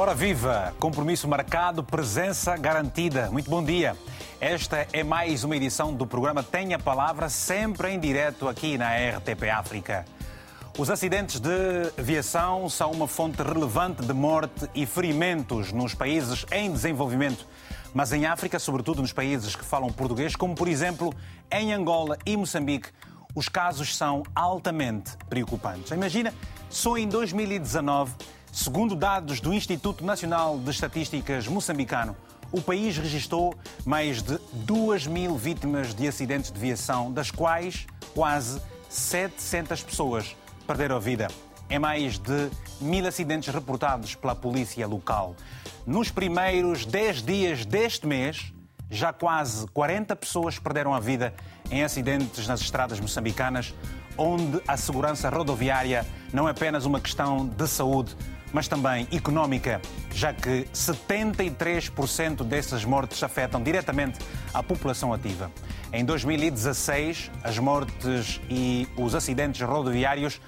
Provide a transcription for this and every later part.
Ora viva! Compromisso marcado, presença garantida. Muito bom dia. Esta é mais uma edição do programa Tenha a Palavra, sempre em direto aqui na RTP África. Os acidentes de aviação são uma fonte relevante de morte e ferimentos nos países em desenvolvimento, mas em África, sobretudo nos países que falam português, como por exemplo em Angola e Moçambique, os casos são altamente preocupantes. Imagina, só em 2019 Segundo dados do Instituto Nacional de Estatísticas moçambicano, o país registrou mais de 2 mil vítimas de acidentes de viação, das quais quase 700 pessoas perderam a vida. É mais de mil acidentes reportados pela polícia local. Nos primeiros 10 dias deste mês, já quase 40 pessoas perderam a vida em acidentes nas estradas moçambicanas, onde a segurança rodoviária não é apenas uma questão de saúde, mas também económica, já que 73% dessas mortes afetam diretamente a população ativa. Em 2016, as mortes e os acidentes rodoviários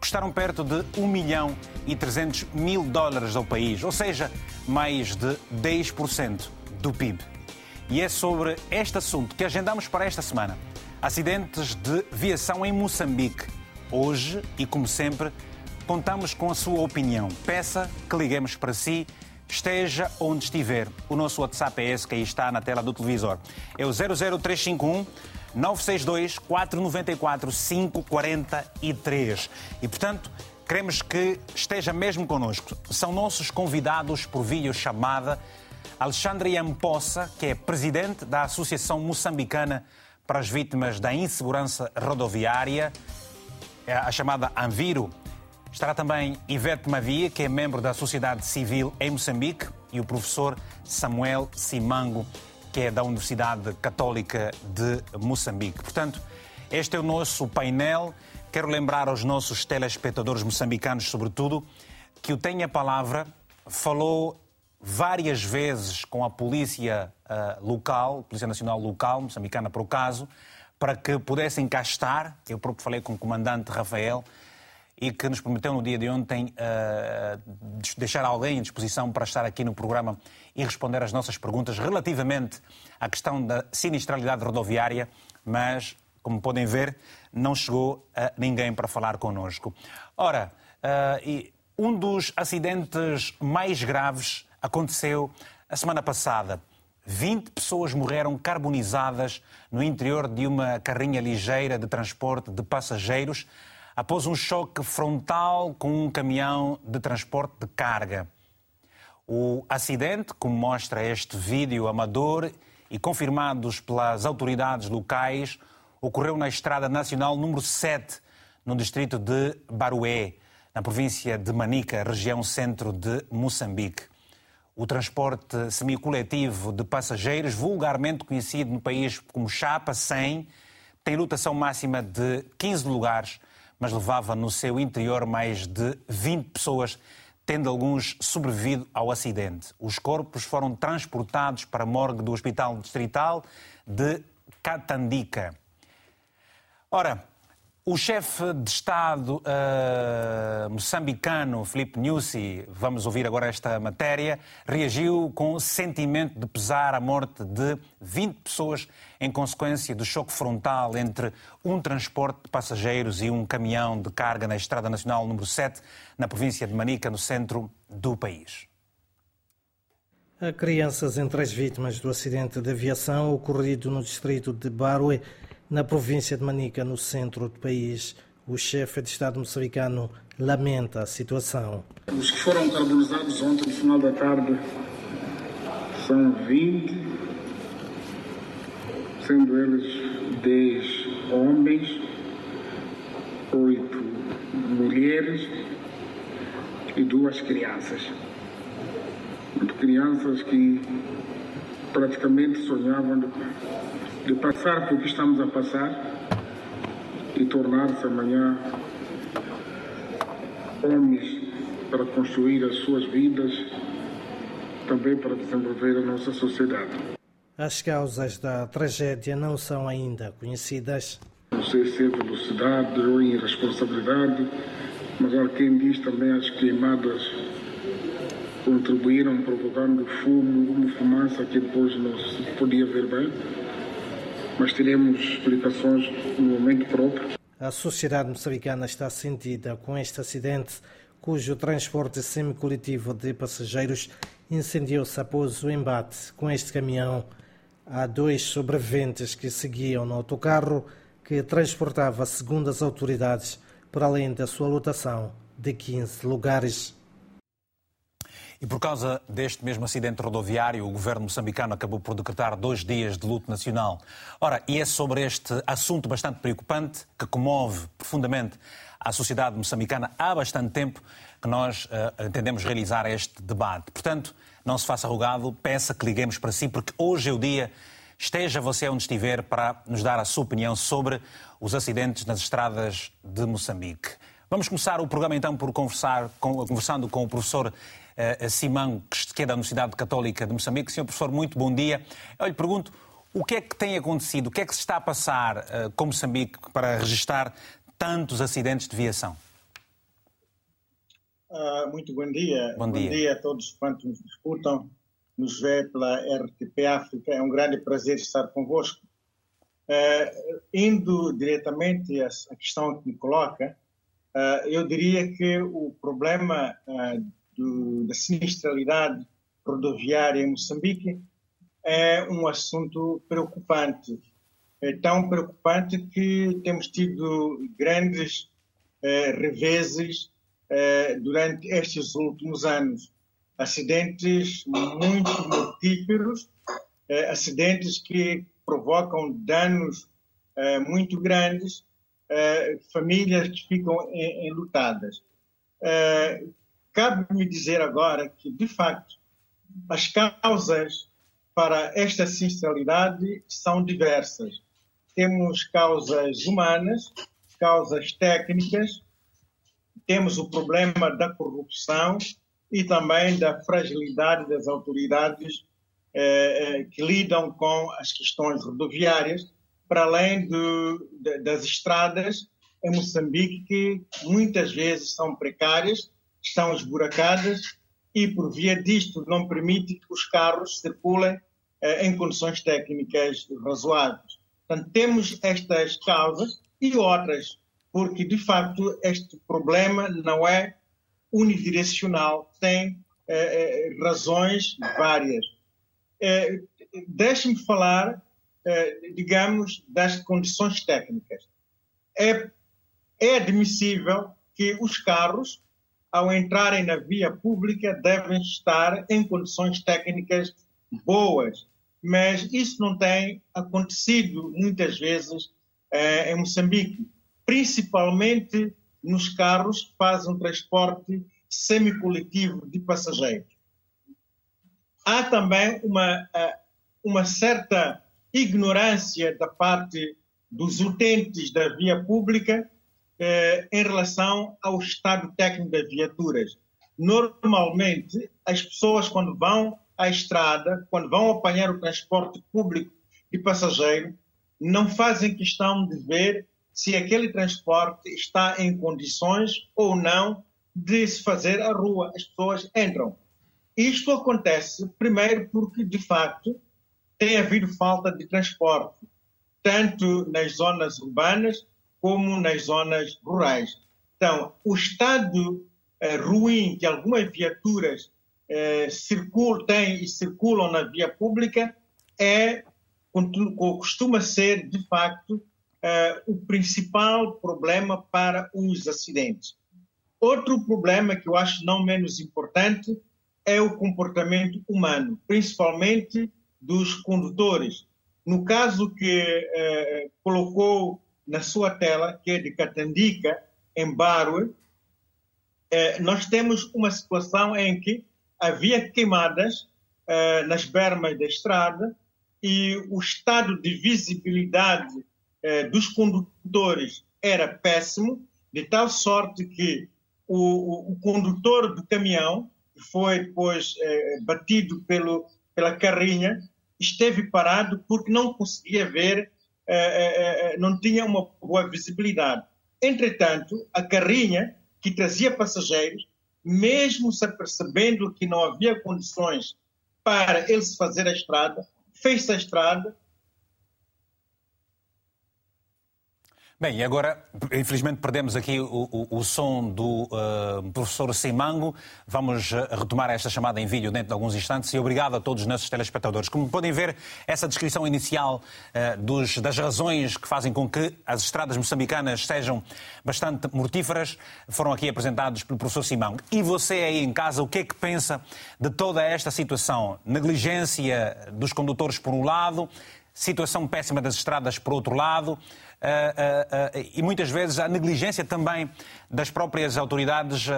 custaram perto de 1 milhão e 300 mil dólares ao país, ou seja, mais de 10% do PIB. E é sobre este assunto que agendamos para esta semana. Acidentes de viação em Moçambique. Hoje, e como sempre, Contamos com a sua opinião. Peça que liguemos para si, esteja onde estiver. O nosso WhatsApp é esse que aí está na tela do televisor. É o 00351 962 494 543. E, portanto, queremos que esteja mesmo connosco. São nossos convidados por videochamada Alexandre Yampossa, que é presidente da Associação Moçambicana para as Vítimas da Insegurança Rodoviária, é a chamada Anviro. Estará também Ivete Mavia, que é membro da Sociedade Civil em Moçambique, e o professor Samuel Simango, que é da Universidade Católica de Moçambique. Portanto, este é o nosso painel. Quero lembrar aos nossos telespectadores moçambicanos, sobretudo, que o Tenha Palavra falou várias vezes com a polícia uh, local, Polícia Nacional Local, moçambicana por o caso, para que pudessem cá estar. Eu próprio falei com o comandante Rafael e que nos prometeu no dia de ontem uh, deixar alguém à disposição para estar aqui no programa e responder às nossas perguntas relativamente à questão da sinistralidade rodoviária, mas, como podem ver, não chegou uh, ninguém para falar connosco. Ora, uh, um dos acidentes mais graves aconteceu a semana passada. 20 pessoas morreram carbonizadas no interior de uma carrinha ligeira de transporte de passageiros após um choque frontal com um caminhão de transporte de carga. O acidente, como mostra este vídeo amador e confirmados pelas autoridades locais, ocorreu na Estrada Nacional número 7, no distrito de Barué, na província de Manica, região centro de Moçambique. O transporte semicoletivo de passageiros, vulgarmente conhecido no país como Chapa 100, tem lotação máxima de 15 lugares mas levava no seu interior mais de 20 pessoas, tendo alguns sobrevivido ao acidente. Os corpos foram transportados para a morgue do Hospital Distrital de Catandica. Ora, o chefe de Estado uh, moçambicano, Filipe Nyusi, vamos ouvir agora esta matéria, reagiu com sentimento de pesar à morte de 20 pessoas em consequência do choque frontal entre um transporte de passageiros e um caminhão de carga na Estrada Nacional número 7, na província de Manica, no centro do país. Há crianças entre as vítimas do acidente de aviação ocorrido no distrito de Barue na província de Manica, no centro do país, o chefe de Estado moçambicano lamenta a situação. Os que foram carbonizados ontem, no final da tarde, são 20, sendo eles 10 homens, 8 mulheres e duas crianças. Crianças que praticamente sonhavam de passar por que estamos a passar e tornar-se amanhã homens para construir as suas vidas, também para desenvolver a nossa sociedade. As causas da tragédia não são ainda conhecidas. Não sei se é velocidade ou irresponsabilidade, mas há quem diz também as queimadas contribuíram provocando fumo, uma fumaça que depois não se podia ver bem, mas teremos explicações no momento próprio. A sociedade moçambicana está sentida com este acidente, cujo transporte semicoletivo de passageiros incendiou-se após o embate com este caminhão. Há dois sobreviventes que seguiam no autocarro que transportava, segundo as autoridades, para além da sua lotação de 15 lugares. E por causa deste mesmo acidente rodoviário, o governo moçambicano acabou por decretar dois dias de luto nacional. Ora, e é sobre este assunto bastante preocupante, que comove profundamente a sociedade moçambicana há bastante tempo, que nós uh, entendemos realizar este debate. Portanto, não se faça rogado, peça que liguemos para si, porque hoje é o dia. Esteja você onde estiver para nos dar a sua opinião sobre os acidentes nas estradas de Moçambique. Vamos começar o programa então por conversar, conversando com o professor Simão, que é da Universidade Católica de Moçambique. Senhor professor, muito bom dia. Eu lhe pergunto, o que é que tem acontecido, o que é que se está a passar uh, com Moçambique para registrar tantos acidentes de viação? Uh, muito bom dia. Bom dia. bom dia. a todos quantos nos escutam, nos vê pela RTP África. É um grande prazer estar convosco. Uh, indo diretamente à, questão que me coloca, uh, eu diria que o problema do, da sinistralidade rodoviária em Moçambique é um assunto preocupante. É tão preocupante que temos tido grandes eh, reveses eh, durante estes últimos anos. Acidentes muito mortíferos, eh, acidentes que provocam danos eh, muito grandes, eh, famílias que ficam enlutadas. Cabe-me dizer agora que, de facto, as causas para esta sinistralidade são diversas. Temos causas humanas, causas técnicas, temos o problema da corrupção e também da fragilidade das autoridades eh, eh que lidam com as questões rodoviárias, para além do, de, das estradas em Moçambique, que muitas vezes são precárias estão esburacadas e, por via disto, não permite que os carros circulem eh, em condições técnicas razoáveis. Portanto, temos estas causas e outras, porque, de facto, este problema não é unidirecional, tem eh, eh razões várias. Eh, Deixe-me falar, eh, digamos, das condições técnicas. É, é admissível que os carros ao entrarem na via pública, devem estar em condições técnicas boas. Mas isso não tem acontecido muitas vezes eh, em Moçambique, principalmente nos carros que fazem transporte semicoletivo de passageiros. Há também uma, eh, uma certa ignorância da parte dos utentes da via pública eh, em relação ao estado técnico das viaturas. Normalmente, as pessoas, quando vão à estrada, quando vão apanhar o transporte público de passageiro, não fazem questão de ver se aquele transporte está em condições ou não de se fazer a rua. As pessoas entram. Isto acontece, primeiro, porque, de facto, tem havido falta de transporte, tanto nas zonas urbanas como nas zonas rurais. Então, o estado eh, ruim que algumas viaturas eh, circulam, têm e circulam na via pública é costuma ser, de facto, eh, o principal problema para os acidentes. Outro problema que eu acho não menos importante é o comportamento humano, principalmente dos condutores. No caso que eh, colocou na sua tela, que é de Catandica, em Barue, eh, nós temos uma situação em que havia queimadas eh, nas bermas da estrada e o estado de visibilidade eh, dos condutores era péssimo, de tal sorte que o, o, condutor do caminhão, que foi depois batido pelo, pela carrinha, esteve parado porque não conseguia ver é, é, é, não tinha uma boa visibilidade. Entretanto, a carrinha que trazia passageiros mesmo se percebendo que não havia condições para ele se fazer a estrada, fez a estrada, Bem, e agora, infelizmente, perdemos aqui o, o, o som do uh, professor Simango. Vamos uh, retomar esta chamada em vídeo dentro de alguns instantes e obrigado a todos os nossos telespectadores. Como podem ver, essa descrição inicial uh, dos, das razões que fazem com que as estradas moçambicanas sejam bastante mortíferas foram aqui apresentados pelo professor Simango. E você aí em casa, o que é que pensa de toda esta situação? Negligência dos condutores, por um lado, situação péssima das estradas, por outro lado. Uh, uh, uh, e muitas vezes a negligência também das próprias autoridades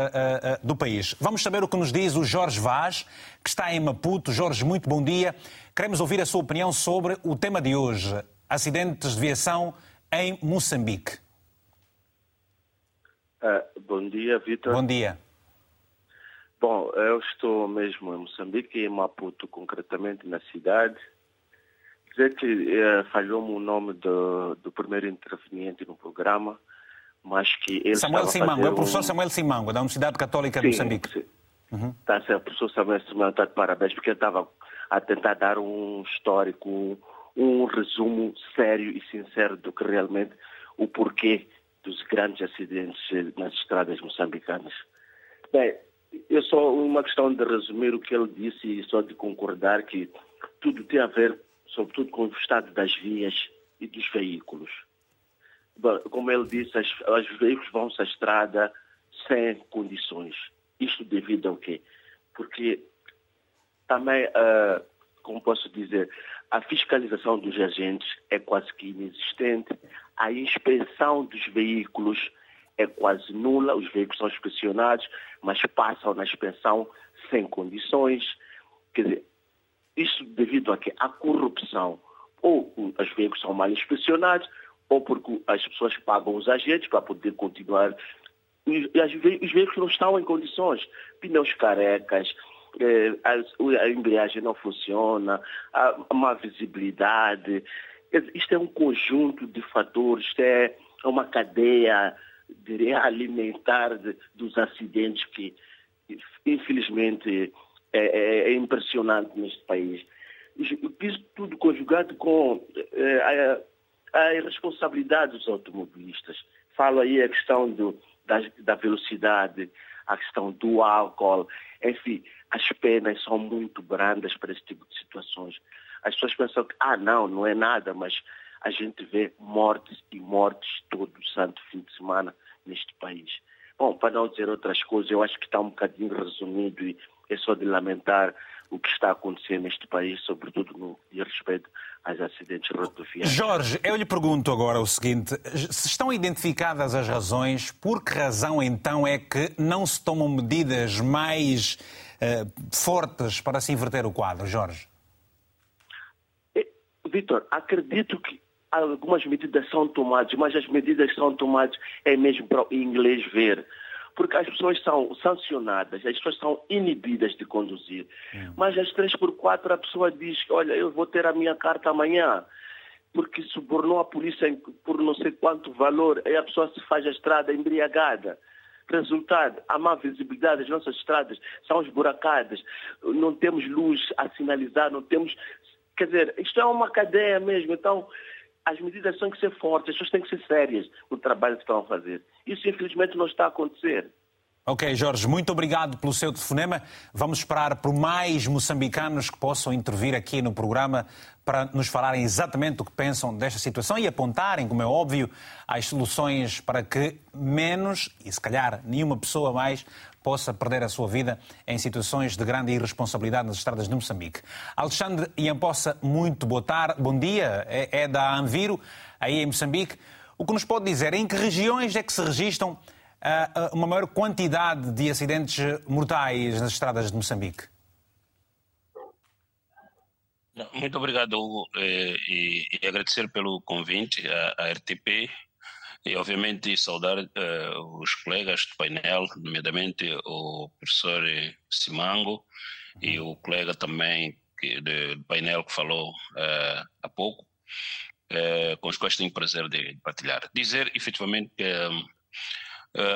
do país. Vamos saber o que nos diz o Jorge Vaz, que está em Maputo. Jorge, muito bom dia. Queremos ouvir a sua opinião sobre o tema de hoje: acidentes de viação em Moçambique. bom dia, Vitor. Bom dia. Bom, eu estou mesmo em Moçambique, em Maputo, concretamente na cidade dizer que é, falhou-me o nome do, do primeiro interveniente no programa, mas que ele Samuel Simango, é o professor um... Samuel Simango, da Universidade Católica sim, de Moçambique. Sim. Uhum. Tá certo, professor Samuel Simango, está de parabéns, porque ele estava a tentar dar um histórico, um resumo sério e sincero do que realmente o porquê dos grandes acidentes nas estradas moçambicanas. Bem, é só uma questão de resumir o que ele disse e só de concordar que tudo tem a ver sobretudo com o estado das vias e dos veículos. Como ele disse, os veículos vão-se à estrada sem condições. Isto devido ao quê? Porque também, uh, como posso dizer, a fiscalização dos agentes é quase que inexistente, a inspeção dos veículos é quase nula, os veículos são inspecionados, mas passam na inspeção sem condições. Quer dizer, isso devido a que a corrupção, ou os veículos são mal inspecionados, ou porque as pessoas pagam os agentes para poder continuar. E os veículos não estão em condições. Pneus carecas, eh, a embreagem não funciona, a má visibilidade. Isto é um conjunto de fatores, isto é uma cadeia alimentar dos acidentes que, infelizmente, é, é, é impressionante neste país. Isso tudo conjugado com é, a, a irresponsabilidade dos automobilistas. Falo aí a questão do, da, da velocidade, a questão do álcool, enfim, as penas são muito brandas para esse tipo de situações. As pessoas pensam que, ah, não, não é nada, mas a gente vê mortes e mortes todo santo fim de semana neste país. Bom, para não dizer outras coisas, eu acho que está um bocadinho resumido e é só de lamentar o que está acontecendo neste país, sobretudo no que respeito aos acidentes rodoviários. Jorge, eu lhe pergunto agora o seguinte: se estão identificadas as razões, por que razão então é que não se tomam medidas mais uh, fortes para se inverter o quadro, Jorge? É, Vitor, acredito que algumas medidas são tomadas, mas as medidas são tomadas é mesmo para o inglês ver porque as pessoas são sancionadas, as pessoas são inibidas de conduzir. É. Mas às três por quatro a pessoa diz, olha, eu vou ter a minha carta amanhã, porque subornou a polícia por não sei quanto valor, aí a pessoa se faz a estrada embriagada. Resultado, a má visibilidade, as nossas estradas são esburacadas, não temos luz a sinalizar, não temos... Quer dizer, isto é uma cadeia mesmo, então as medidas têm que ser fortes, as pessoas têm que ser sérias no trabalho que estão a fazer. Isso, infelizmente, não está a acontecer. Ok, Jorge, muito obrigado pelo seu telefonema. Vamos esperar por mais moçambicanos que possam intervir aqui no programa para nos falarem exatamente o que pensam desta situação e apontarem, como é óbvio, as soluções para que menos, e se calhar nenhuma pessoa mais, possa perder a sua vida em situações de grande irresponsabilidade nas estradas de Moçambique. Alexandre Iampossa, muito boa tarde, bom dia, é, é da Anviro, aí em Moçambique. O que nos pode dizer em que regiões é que se registram uh, uma maior quantidade de acidentes mortais nas estradas de Moçambique? Muito obrigado, Hugo, eh, e, e, agradecer pelo convite à RTP e, obviamente, saudar uh, os colegas do painel, nomeadamente o professor Simango uhum. e o colega também que, de, do painel que falou uh, há pouco, uh, com os quais tenho prazer de, partilhar. Dizer, efetivamente, que um,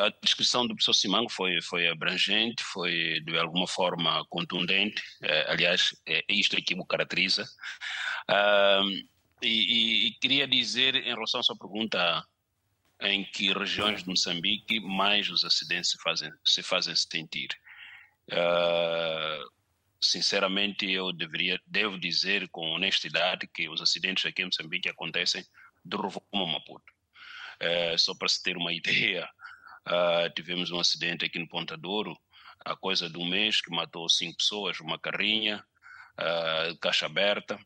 a descrição do professor Simango foi, foi abrangente, foi de alguma forma contundente. aliás, é isto aqui o caracteriza. E, e, e, queria dizer, em relação à sua pergunta, em que regiões de Moçambique mais os acidentes se fazem, se fazem sentir. Uh, sinceramente, eu deveria, devo dizer com honestidade que os acidentes aqui em Moçambique acontecem de rumo a Maputo. Uh, só para se ter uma ideia, uh, tivemos um acidente aqui no Ponta Douro, há coisa de um mês, que matou cinco pessoas, uma carrinha, caixa aberta,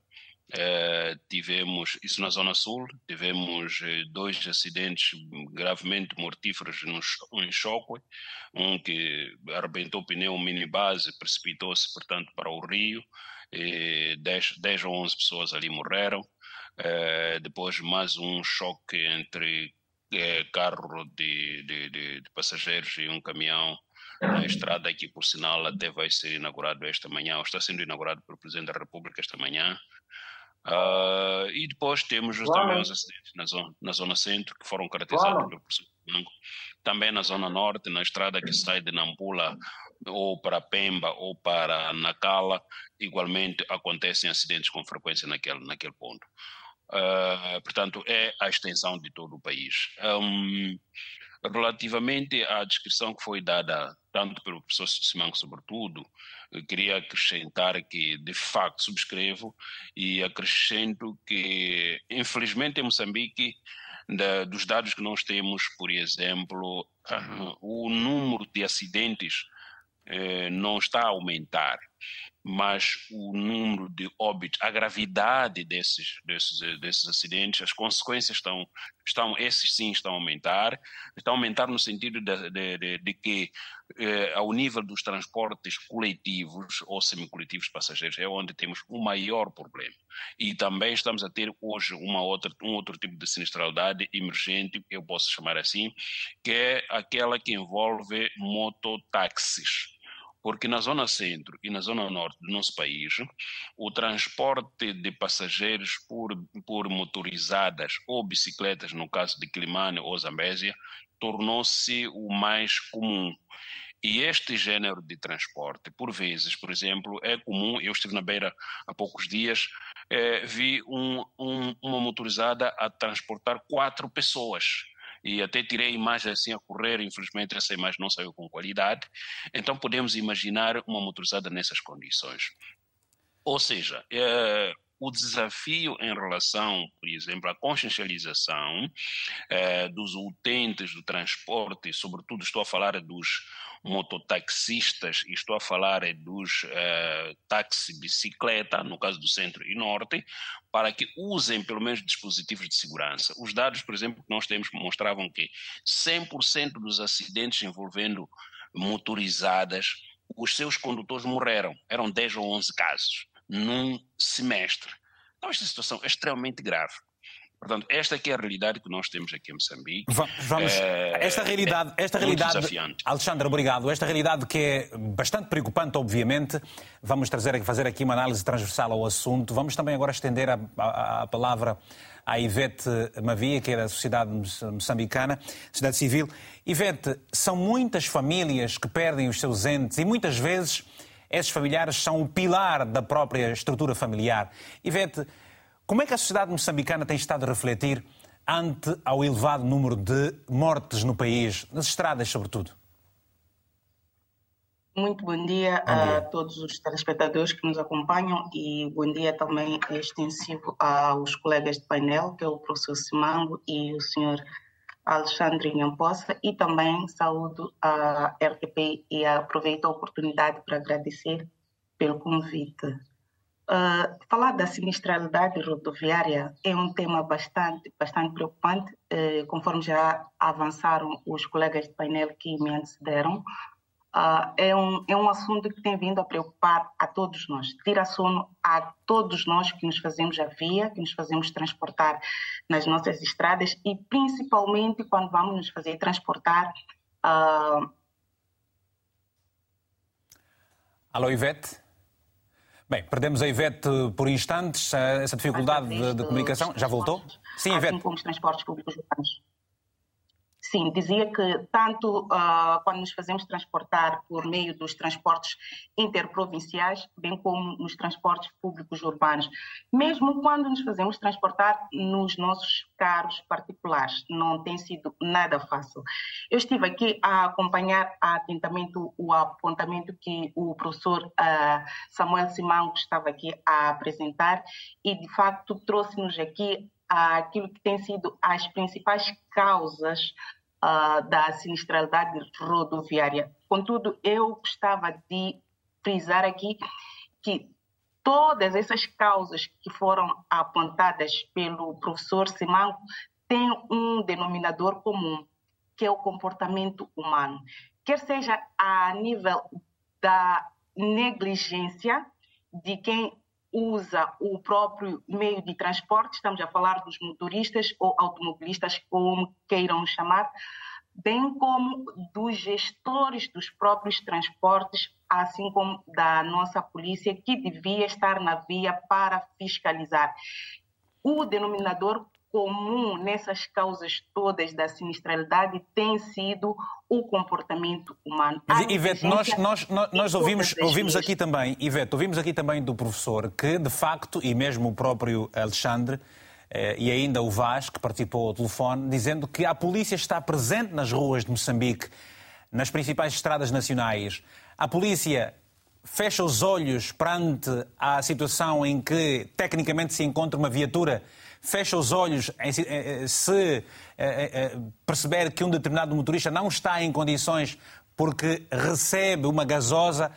Uh, tivemos isso na Zona Sul, tivemos uh, dois acidentes gravemente mortíferos no, em Choque, um que arrebentou o pneu minibase, precipitou-se, portanto, para o rio, e 10, 10 ou 11 pessoas ali morreram. Uh, depois, mais um choque entre carro de, de, de, de passageiros e um caminhão na estrada que, por sinal, até vai ser inaugurado esta manhã, ou está sendo inaugurado pelo Presidente da República esta manhã. Uh, e depois temos claro. também os acidentes na zona, na zona centro, que foram caracterizados claro. pelo professor Branco. Também na zona norte, na estrada que sai de Nampula ou para Pemba ou para Nacala, igualmente acontecem acidentes com frequência naquele, naquele ponto. Uh, portanto, é a extensão de todo o país. Um, relativamente à descrição que foi dada, tanto pelo professor Simanco, sobretudo, eu queria acrescentar que, de facto, subscrevo e acrescento que, infelizmente, em Moçambique, da, dos dados que nós temos, por exemplo, uh, o número de acidentes uh, não está a aumentar mas o número de óbitos, a gravidade desses, desses, desses acidentes, as consequências estão, estão, esses sim estão a aumentar, estão a aumentar no sentido de, de, de, de que eh, ao nível dos transportes coletivos ou semicoletivos passageiros é onde temos o maior problema. E também estamos a ter hoje uma outra, um outro tipo de sinistralidade emergente, eu posso chamar assim, que é aquela que envolve mototáxis porque na zona centro e na zona norte do nosso país, o transporte de passageiros por, por motorizadas ou bicicletas, no caso de Climane ou Zambésia, tornou-se o mais comum. E este gênero de transporte, por vezes, por exemplo, é comum. Eu estive na beira há poucos dias, eh, vi um, um, uma motorizada a transportar quatro pessoas e até tirei imagem assim a correr, infelizmente essa imagem não saiu com qualidade. Então podemos imaginar uma motorizada nessas condições. Ou seja, é, o desafio em relação, por exemplo, à consciencialização é, dos utentes do transporte, sobretudo estou a falar dos mototaxistas, e estou a falar é dos uh, táxi-bicicleta, no caso do centro e norte, para que usem pelo menos dispositivos de segurança. Os dados, por exemplo, que nós temos mostravam que 100% dos acidentes envolvendo motorizadas, os seus condutores morreram. Eram 10 ou 11 casos num semestre. Então, esta situação é extremamente grave. Portanto, esta aqui é a realidade que nós temos aqui em Moçambique. Vamos, é, esta realidade, é esta realidade, desafiante. Alexandre, obrigado. Esta realidade que é bastante preocupante, obviamente. Vamos trazer, fazer aqui uma análise transversal ao assunto. Vamos também agora estender a, a, a palavra à Ivete Mavia, que é da sociedade moçambicana, sociedade civil. Ivete, são muitas famílias que perdem os seus entes e muitas vezes esses familiares são o pilar da própria estrutura familiar. Ivete, como é que a sociedade moçambicana tem estado a refletir ante ao elevado número de mortes no país, nas estradas, sobretudo? Muito bom dia, bom dia, a todos os telespectadores que nos acompanham e bom dia também extensivo aos colegas de painel, que é o professor Simango e o senhor Alexandre Nhampossa, e também saúdo a RTP e aproveito a oportunidade para agradecer pelo convite. Uh, falar da sinistralidade rodoviária é um tema bastante, bastante preocupante, uh, conforme já avançaram os colegas de painel que me antecederam. Uh, é, um, é um assunto que tem vindo a preocupar a todos nós, tira sono a todos nós que nos fazemos a via, que nos fazemos transportar nas nossas estradas e principalmente quando vamos nos fazer transportar. Alô, Ivete? Bem, perdemos a Ivete por instantes, essa dificuldade de, de, comunicação. Já voltou? Sim, Ivete. Assim como os transportes públicos urbanos. Sim, dizia que tanto uh, quando nos fazemos transportar por meio dos transportes interprovinciais, bem como nos transportes públicos urbanos, mesmo quando nos fazemos transportar nos nossos carros particulares, não tem sido nada fácil. Eu estive aqui a acompanhar atentamente o apontamento que o professor uh, Samuel Simango estava aqui a apresentar e, de facto, trouxe-nos aqui aquilo que tem sido as principais causas uh, da sinistralidade rodoviária. Contudo, eu gostava de frisar aqui que todas essas causas que foram apontadas pelo professor Simango têm um denominador comum, que é o comportamento humano. Quer seja a nível da negligência de quem usa o próprio meio de transporte, estamos a falar dos motoristas ou automobilistas, como queiram chamar, bem como dos gestores dos próprios transportes, assim como da nossa polícia, que devia estar na via para fiscalizar. O denominador comum nessas causas todas da sinistralidade tem sido o comportamento humano. Mas, Ivete, nós, nós, nós, ouvimos, ouvimos aqui também, Ivete, ouvimos aqui também do professor que, de facto, e mesmo o próprio Alexandre, eh, e ainda o Vaz, que participou ao telefone, dizendo que a polícia está presente nas ruas de Moçambique, nas principais estradas nacionais. A polícia fecha os olhos perante a situação em que, tecnicamente, se encontra uma viatura fecha os olhos se perceber que um determinado motorista não está em condições porque recebe uma gasosa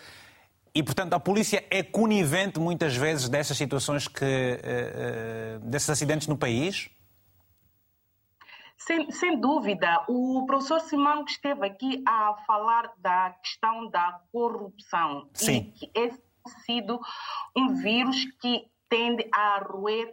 e, portanto, a polícia é conivente muitas vezes dessas situações que eh, eh, desses acidentes no país? Sem, sem, dúvida, o professor Simão esteve aqui a falar da questão da corrupção Sim. e que esse tem sido um vírus que tende a roer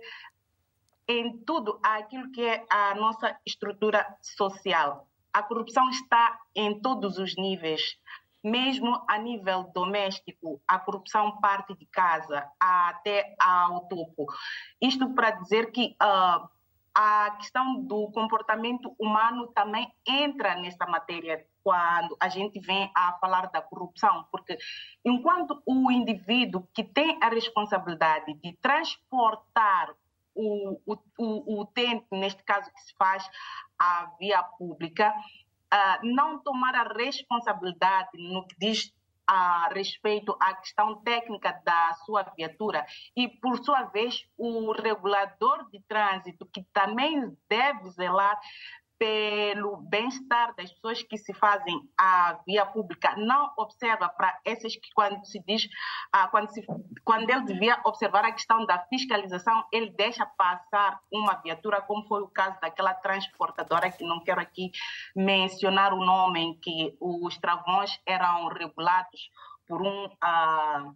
em tudo aquilo que é a nossa estrutura social. A corrupção está em todos os níveis, mesmo a nível doméstico, a corrupção parte de casa até ao topo. Isto para dizer que uh, a questão do comportamento humano também entra nessa matéria quando a gente vem a falar da corrupção, porque enquanto o indivíduo que tem a responsabilidade de transportar o, o, o utente, neste caso que se faz a via pública, uh, não tomar a responsabilidade no que diz a respeito à questão técnica da sua viatura e, por sua vez, o regulador de trânsito, que também deve zelar pelo bem-estar das pessoas que se fazem a via pública, não observa para essas que quando se diz, ah, quando, se, quando ele devia observar a questão da fiscalização, ele deixa passar uma viatura, como foi o caso daquela transportadora, que não quero aqui mencionar o nome, em que os travões eram regulados por um... Ah,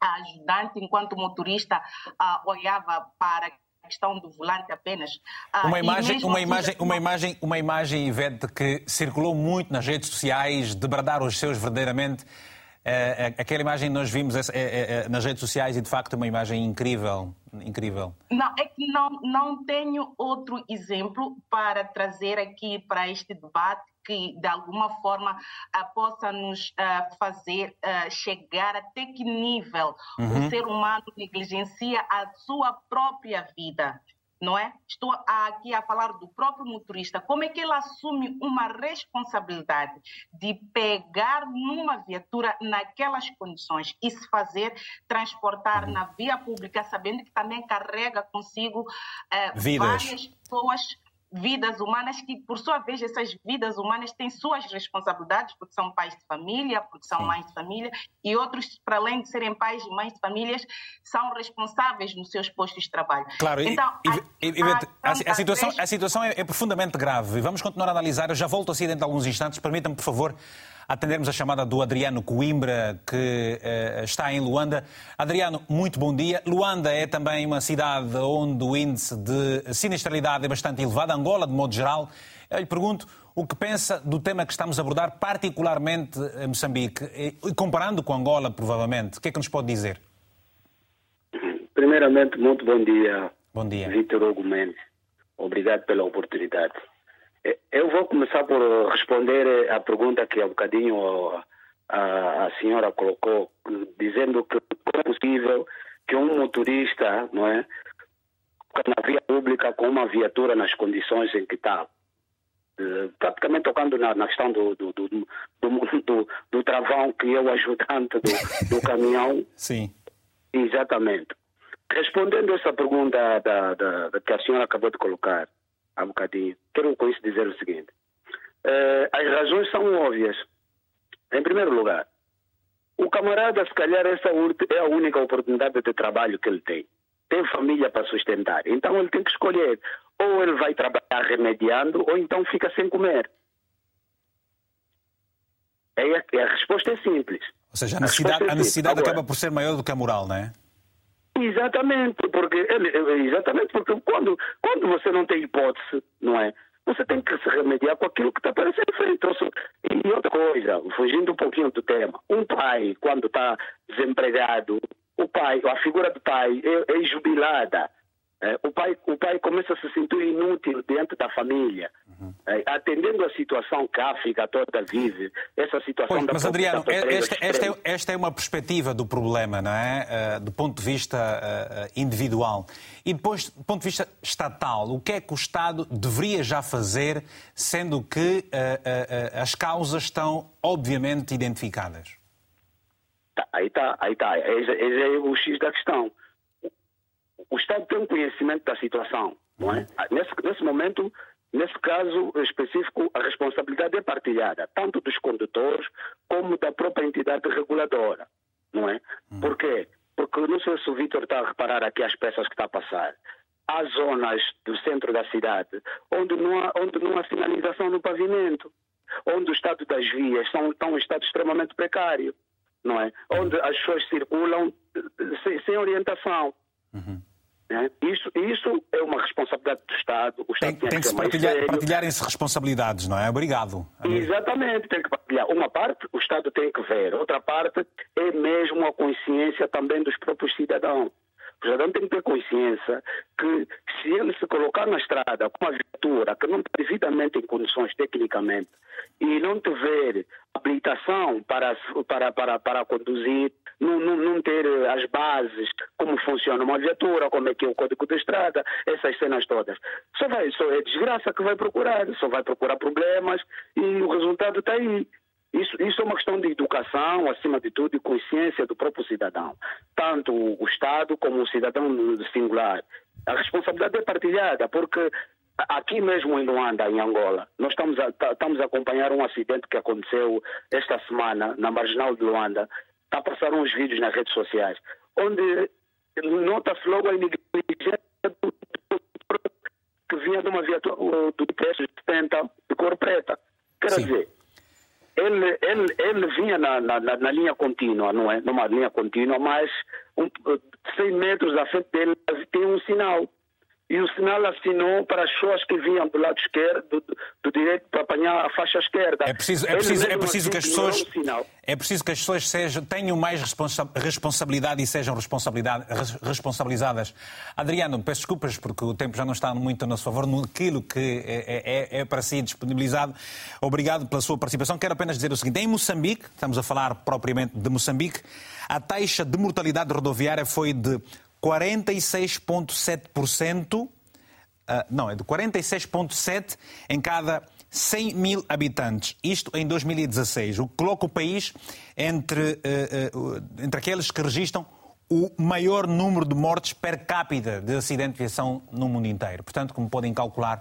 ajudante, enquanto o motorista ah, olhava para questão do volante apenas. Ah, uma imagem, uma, assim, imagem, uma, imagem, uma imagem, Ivete, que circulou muito nas redes sociais, de bradar os seus verdadeiramente. Uh, aquela imagem nós vimos uh, nas redes sociais e de facto é uma imagem incrível, incrível. Não, é que não, não tenho outro exemplo para trazer aqui para este debate que de alguma forma uh, possa nos uh, fazer uh, chegar até que nível uhum. o ser humano negligencia a sua própria vida não é? Estou aqui a falar do próprio motorista. Como é que ele assume uma responsabilidade de pegar numa viatura naquelas condições e se fazer transportar uhum. na via pública, sabendo que também carrega consigo várias pessoas vidas humanas que, por sua vez, essas vidas humanas têm suas responsabilidades, porque são pais de família, porque são mães de família, e outros, para além de serem pais e mães de famílias, são responsáveis nos seus postos de trabalho. Claro, então, e, e, a, a, a, situação, a situação é, é profundamente grave. Vamos continuar a analisar. Eu já volto assim dentro de alguns instantes. Permita-me, por favor, atendermos a chamada do Adriano Coimbra, que uh, está em Luanda. Adriano, muito bom dia. Luanda é também uma cidade onde o índice de sinistralidade é bastante elevado, Angola, de modo geral. Eu lhe pergunto o que pensa do tema que estamos a abordar, particularmente em Moçambique, e comparando com Angola, provavelmente. O que é que nos pode dizer? Primeiramente, muito bom dia. Bom dia. Vitor Hugo Mendes. Obrigado pela oportunidade. Eu vou começar por responder a pergunta que há um bocadinho a, a senhora colocou, dizendo que é possível que um motorista, não é, na via pública com uma viatura nas condições em que está, eh, praticamente tocando na, questão do do, do, do, travão que é o ajudante do, caminhão. Sim. Exatamente. Respondendo essa pergunta da, que a senhora acabou de colocar há bocadinho, quero com isso dizer o seguinte. Uh, as razões são óbvias. Em primeiro lugar, o camarada, se calhar, essa é a única oportunidade de trabalho que ele tem. Tem família para sustentar. Então ele tem que escolher. Ou ele vai trabalhar remediando, ou então fica sem comer. É, a resposta é simples. Ou seja, a necessidade, a, a necessidade acaba por ser maior do que a moral, não é? Exatamente, porque exatamente porque quando, quando você não tem hipótese, não é? Você tem que se remediar com aquilo que está para ser feito. E outra coisa, fugindo um pouquinho do tema, um pai, quando está desempregado, o pai, a figura do pai é, é jubilada. É, o, pai, o pai começa a se sentir inútil diante da família, uhum. é, atendendo a situação que a África toda vive, essa situação pois, da Mas, Adriano, esta, esta, é, esta, é, uma perspectiva do problema, não é? Uh, do ponto de vista uh, individual. E depois, do ponto de vista estatal, o que é que o Estado deveria já fazer, sendo que uh, as causas estão obviamente identificadas? Tá, aí está, aí está. Esse, esse é o X da questão o Estado tem um conhecimento da situação, não é? Nesse, nesse momento, nesse caso específico, a responsabilidade é partilhada, tanto dos condutores como da própria entidade reguladora, não é? Uhum. Por quê? Porque não sei se o Vitor está a reparar aqui as peças que está a passar. Há zonas do centro da cidade onde não há, onde não há sinalização no pavimento, onde o estado das vias são, estão em estado extremamente precário, não é? Onde as pessoas circulam eh, sem, sem orientação. Uhum. Né? Isso, isso é uma responsabilidade do Estado. O Estado tem, tem que se partilhar, partilharem-se responsabilidades, não é? Obrigado. Exatamente, tem que partilhar. Uma parte o Estado tem que ver, outra parte é mesmo a consciência também dos próprios cidadãos. O cidadão tem que ter consciência que se ele se colocar na estrada com uma viatura que não está devidamente em condições tecnicamente e não tiver habilitação para, para, para, para conduzir, não, não, não, ter as bases, como funciona uma viatura, como é que é o código de estrada, essas cenas todas. Só, vai, só é desgraça que vai procurar, só vai procurar problemas e o resultado está aí. Isso, isso é uma questão de educação, acima de tudo, e consciência do próprio cidadão. Tanto o Estado como o cidadão singular. A responsabilidade é partilhada, porque aqui mesmo em Luanda, em Angola, nós estamos a, estamos a acompanhar um acidente que aconteceu esta semana na marginal de Luanda. A passar uns vídeos nas redes sociais, onde nota-se logo a negligência que vinha de uma viatura do preço de 70 de cor preta. Quer Sim. dizer, ele, ele, ele vinha na, na, na, linha contínua, não é? Numa linha contínua, mas um, 100 metros à frente dele tem um sinal e o sinal assinou para as pessoas que vinham do lado esquerdo, do, do direito, para apanhar a faixa esquerda. É preciso, é preciso, é preciso que as pessoas é preciso que as pessoas sejam, tenham mais responsa responsabilidade e sejam responsabilizadas. Adriano, peço desculpas porque o tempo já não está muito a nosso favor naquilo que é, é, é para si disponibilizado. Obrigado pela sua participação. Quero apenas dizer o seguinte: em Moçambique, estamos a falar propriamente de Moçambique, a taxa de mortalidade rodoviária foi de 46,7%, uh, ah, não, é de 46,7% em cada 100 mil habitantes. Isto em 2016, o que coloca o país entre, uh, uh, entre aqueles que registram o maior número de mortes per capita de acidente de aviação no mundo inteiro. Portanto, como podem calcular,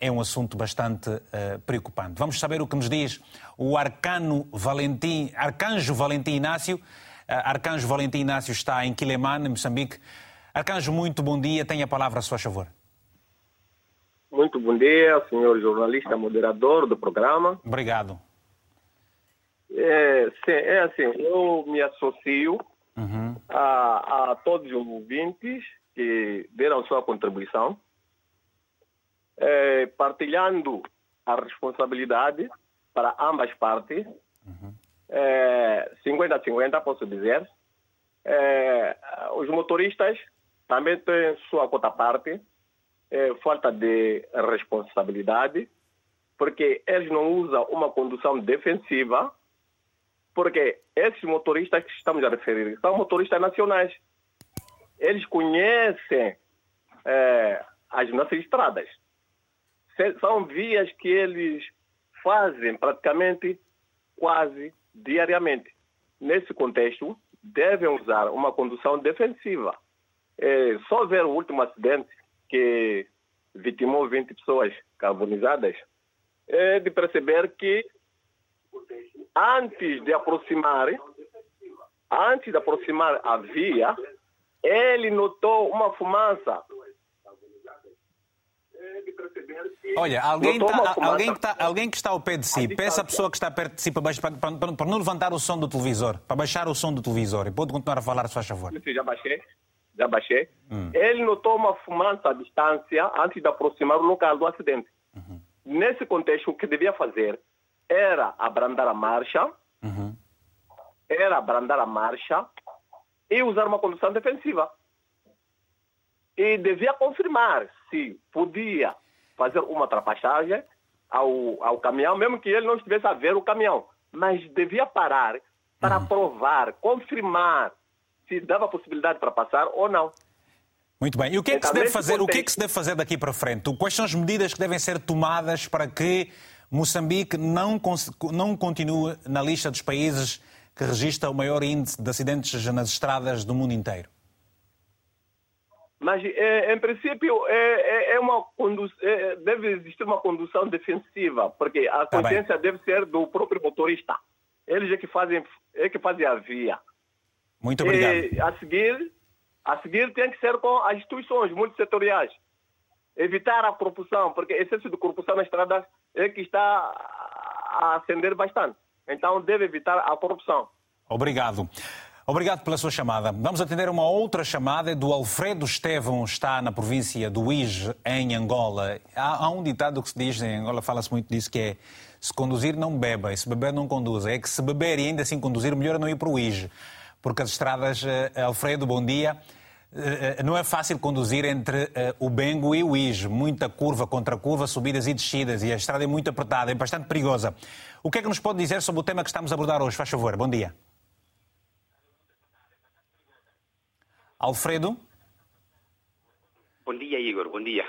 é um assunto bastante uh, preocupante. Vamos saber o que nos diz o Arcano Valentim, Arcanjo Valentim Inácio, Arcanjo Valentim Inácio está em Quilemane, em Moçambique. Arcanjo, muito bom dia. Tenha a palavra, a sua favor. Muito bom dia, senhor jornalista moderador do programa. Obrigado. É, sim, é assim, eu me associo uhum. a, a todos os ouvintes que deram sua contribuição, é, partilhando a responsabilidade para ambas partes. Uhum 50-50, posso dizer. É, os motoristas também têm sua quota parte, é, falta de responsabilidade porque eles não usam uma condução defensiva, porque esses motoristas que estamos a referir são motoristas nacionais. Eles conhecem é, as nossas estradas. São vias que eles fazem praticamente quase diariamente. Nesse contexto, devem usar uma condução defensiva. É, só ver o último acidente que vitimou 20 pessoas carbonizadas, é de perceber que antes de aproximar, antes de aproximar a via, ele notou uma fumaça Olha, alguém, tá, alguém, que tá, alguém que está ao pé de si, peça a pessoa que está perto de si para, para, para, para, não levantar o som do televisor, para baixar o som do televisor e pode continuar a falar, se faz favor. Sim, já baixei, já baixei. Hum. Ele notou uma fumaça à distância antes de aproximar o local do acidente. Uhum. Nesse contexto, o que devia fazer era abrandar a marcha, uhum. era abrandar a marcha e usar uma condução defensiva e devia confirmar se podia fazer uma ultrapassagem ao, ao caminhão, mesmo que ele não estivesse a ver o caminhão. Mas devia parar para uhum. provar, confirmar se dava possibilidade para passar ou não. Muito bem. E o que é que, se deve fazer, o que é que se deve fazer daqui para frente? Quais são as medidas que devem ser tomadas para que Moçambique não, não continue na lista dos países que registra o maior índice de acidentes nas estradas do mundo inteiro? Mas, é, em princípio, é, é, é uma é, deve existir uma condução defensiva, porque a tá consciência deve ser do próprio motorista. Eles é que fazem, é que fazem a via. Muito obrigado. E, a, seguir, a seguir tem que ser com as instituições multissetoriais. Evitar a corrupção, porque excesso de corrupção na estrada é que está a acender bastante. Então, deve evitar a corrupção. Obrigado. Obrigado pela sua chamada. Vamos atender uma outra chamada do Alfredo Estevão, está na província do Uige, em Angola. Há, há, um ditado que se diz, em Angola fala-se muito disso, que é se conduzir não beba, e se beber não conduza. É que se beber e ainda assim conduzir, melhor não ir para o Uige. Porque as estradas, uh, Alfredo, bom dia, uh, não é fácil conduzir entre o Bengo e o Uige. Muita curva contra curva, subidas e descidas, e a estrada é muito apertada, é bastante perigosa. O que é que nos pode dizer sobre o tema que estamos a abordar hoje? Faz favor, bom dia. Alfredo? Bom dia, Igor. Bom dia.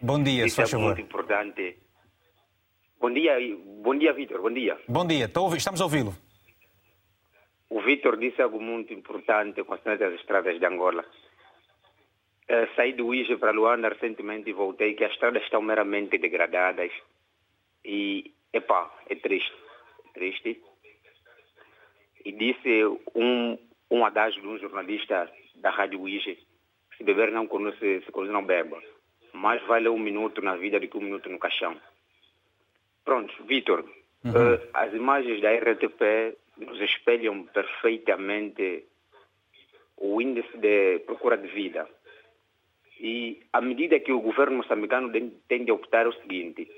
Bom dia, Isso é favor. muito importante. Bom dia, bom dia, Vitor. Bom dia. Bom dia. Estamos a ouvi-lo. O Vitor disse algo muito importante com as estradas de Angola. Uh, saí do Ige para Luanda recentemente e voltei que as estradas estão meramente degradadas. E, epá, é triste. É triste. E disse um, um adágio de um jornalista da Rádio Uige, se beber não conhece, se conhece não beba. Mais vale um minuto na vida do que um minuto no caixão. Pronto, Vitor, uhum. uh, as imagens da RTP nos espelham perfeitamente o índice de procura de vida. E à medida que o governo moçambicano tende a optar o seguinte,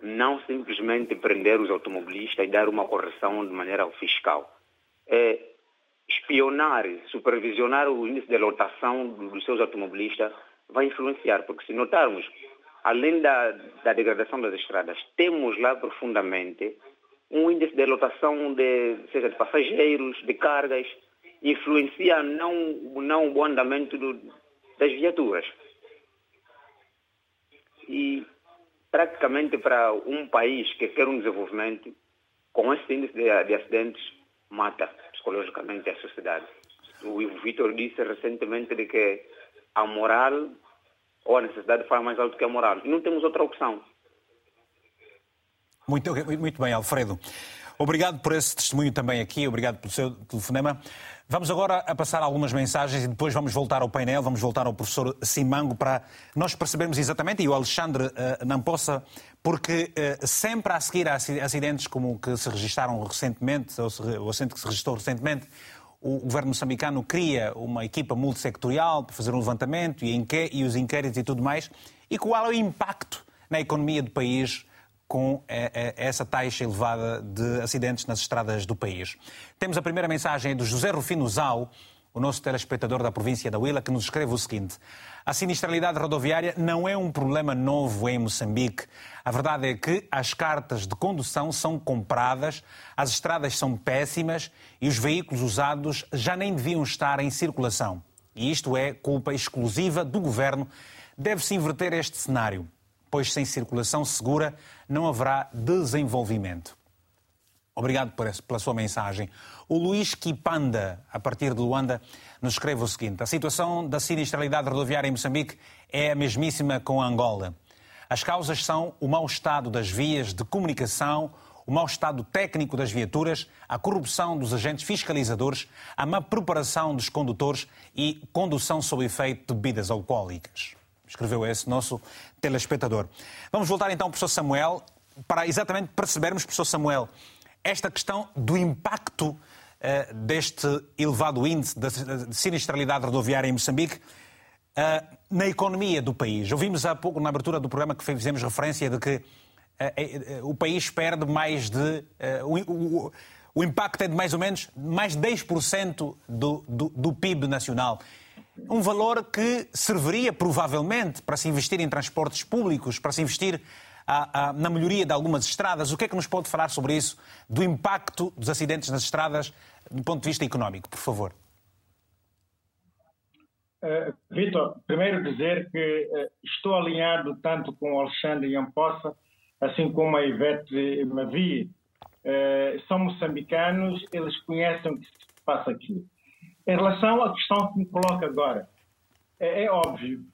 não simplesmente prender os automobilistas e dar uma correção de maneira fiscal. É, espionar, supervisionar o índice de lotação dos seus automobilistas vai influenciar, porque se notarmos, além da, da degradação das estradas, temos lá profundamente um índice de lotação de, seja de passageiros, de cargas, influencia não, não o bom andamento do, das viaturas. E praticamente para um país que quer um desenvolvimento, com esse índice de, de acidentes, mata psicologicamente a sociedade. O Ivo Vitor disse recentemente de que a moral ou a necessidade faz mais alto que a moral. E não temos outra opção. Muito, muito bem, Alfredo. Obrigado por esse testemunho também aqui, obrigado pelo seu telefonema. Vamos agora a passar algumas mensagens e depois vamos voltar ao painel, vamos voltar ao professor Simango para nós percebermos exatamente, e o Alexandre uh, não possa, porque uh, sempre a seguir a acidentes como que se registaram recentemente, ou se, que se registrou recentemente, o governo moçambicano cria uma equipa multissectorial para fazer um levantamento e os inquéritos e tudo mais. E qual é o impacto na economia do país com eh, eh, essa taxa elevada de acidentes nas estradas do país. Temos a primeira mensagem do José Rufino Zau, o nosso telespectador da província da Huila, que nos escreve o seguinte: A sinistralidade rodoviária não é um problema novo em Moçambique. A verdade é que as cartas de condução são compradas, as estradas são péssimas e os veículos usados já nem deviam estar em circulação. E isto é culpa exclusiva do governo. Deve-se inverter este cenário, pois sem circulação segura não haverá desenvolvimento. Obrigado pela sua mensagem. O Luís Kipanda, a partir de Luanda, nos escreve o seguinte: A situação da sinistralidade rodoviária em Moçambique é a mesmíssima com a Angola. As causas são o mau estado das vias de comunicação, o mau estado técnico das viaturas, a corrupção dos agentes fiscalizadores, a má preparação dos condutores e condução sob efeito de bebidas alcoólicas. Escreveu esse nosso telespectador. Vamos voltar então, professor Samuel, para exatamente percebermos, professor Samuel, esta questão do impacto uh, deste elevado índice de sinistralidade rodoviária em Moçambique uh, na economia do país. Ouvimos há pouco, na abertura do programa, que fizemos referência de que uh, o país perde mais de. O, o, o, impacto é de mais ou menos mais de 10% do, do, do PIB nacional. Um valor que serviria provavelmente para se investir em transportes públicos, para se investir a, a, na melhoria de algumas estradas. O que é que nos pode falar sobre isso, do impacto dos acidentes nas estradas do ponto de vista económico, por favor? Uh, Vitor, primeiro dizer que uh, estou alinhado tanto com o Alexandre Yampossa, assim como a Ivete Mavi. Uh, são moçambicanos, eles conhecem o que se passa aqui. Em relação à questão que me coloca agora, é, é óbvio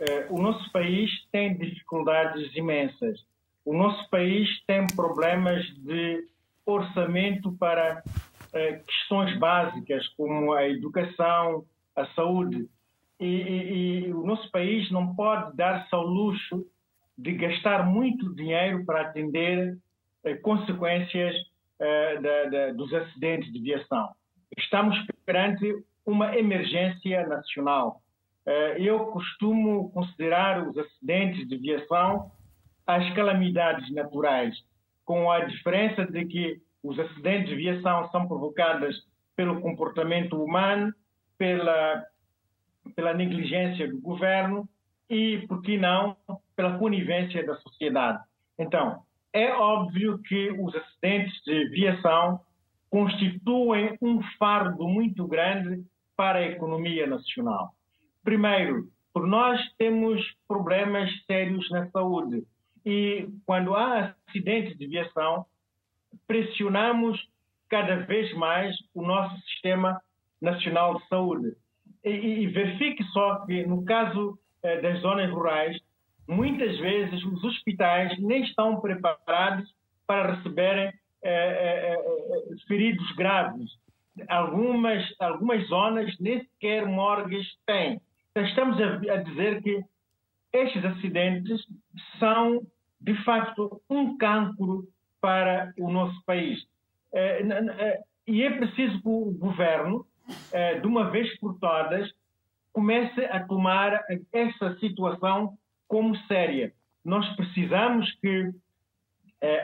eh, o nosso país tem dificuldades imensas. O nosso país tem problemas de orçamento para eh, questões básicas como a educação, a saúde. E, e, e o nosso país não pode dar-se ao luxo de gastar muito dinheiro para atender eh, consequências da, da, dos acidentes de viação. Estamos perante uma emergência nacional eh, eu costumo considerar os acidentes de viação as calamidades naturais, com a diferença de que os acidentes de viação são provocados pelo comportamento humano, pela, pela negligência do governo e, por que não, pela conivência da sociedade. Então, é óbvio que os acidentes de viação constituem um fardo muito grande para a economia nacional. Primeiro, por nós temos problemas sérios na saúde e quando há acidentes de viação, pressionamos cada vez mais o nosso sistema nacional de saúde. E, e verifique só que no caso eh, das zonas rurais, muitas vezes os hospitais nem estão preparados para receberem eh, eh, eh feridos graves. Algumas, algumas zonas nem sequer morgues têm. Então, estamos a, a dizer que estes acidentes são, de facto, um cancro para o nosso país. E é preciso que o governo, de uma vez por todas, comece a tomar essa situação como séria. Nós precisamos que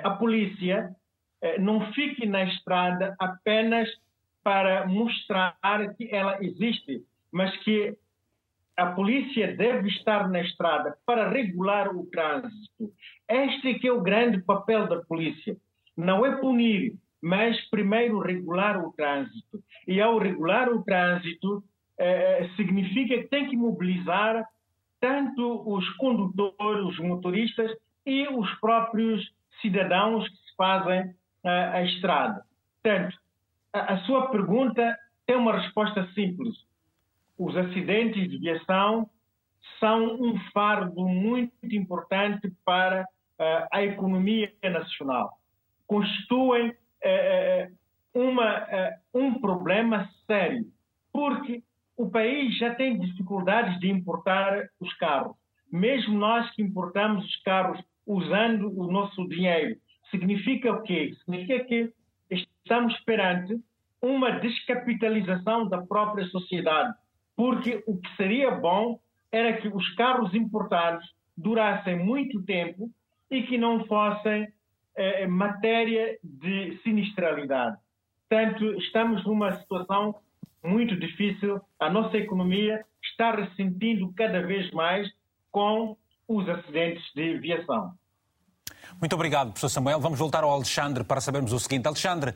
a polícia não fique na estrada apenas para mostrar que ela existe, mas que a polícia deve estar na estrada para regular o trânsito. Este é que é o grande papel da polícia. Não é punir, mas primeiro regular o trânsito. E ao regular o trânsito, eh, significa que tem que mobilizar tanto os condutores, os motoristas e os próprios cidadãos que se fazem a estrada. Portanto, a, a sua pergunta tem uma resposta simples os acidentes de viação são um fardo muito importante para uh, a economia nacional. Constituem uh, uma, uh, um problema sério, porque o país já tem dificuldades de importar os carros. Mesmo nós que importamos os carros usando o nosso dinheiro, significa o quê? Significa que estamos perante uma descapitalização da própria sociedade porque o que seria bom era que os carros importados durassem muito tempo e que não fossem eh, matéria de sinistralidade. Portanto, estamos numa situação muito difícil, a nossa economia está ressentindo cada vez mais com os acidentes de aviação. Muito obrigado, professor Samuel. Vamos voltar ao Alexandre para sabermos o seguinte. Alexandre,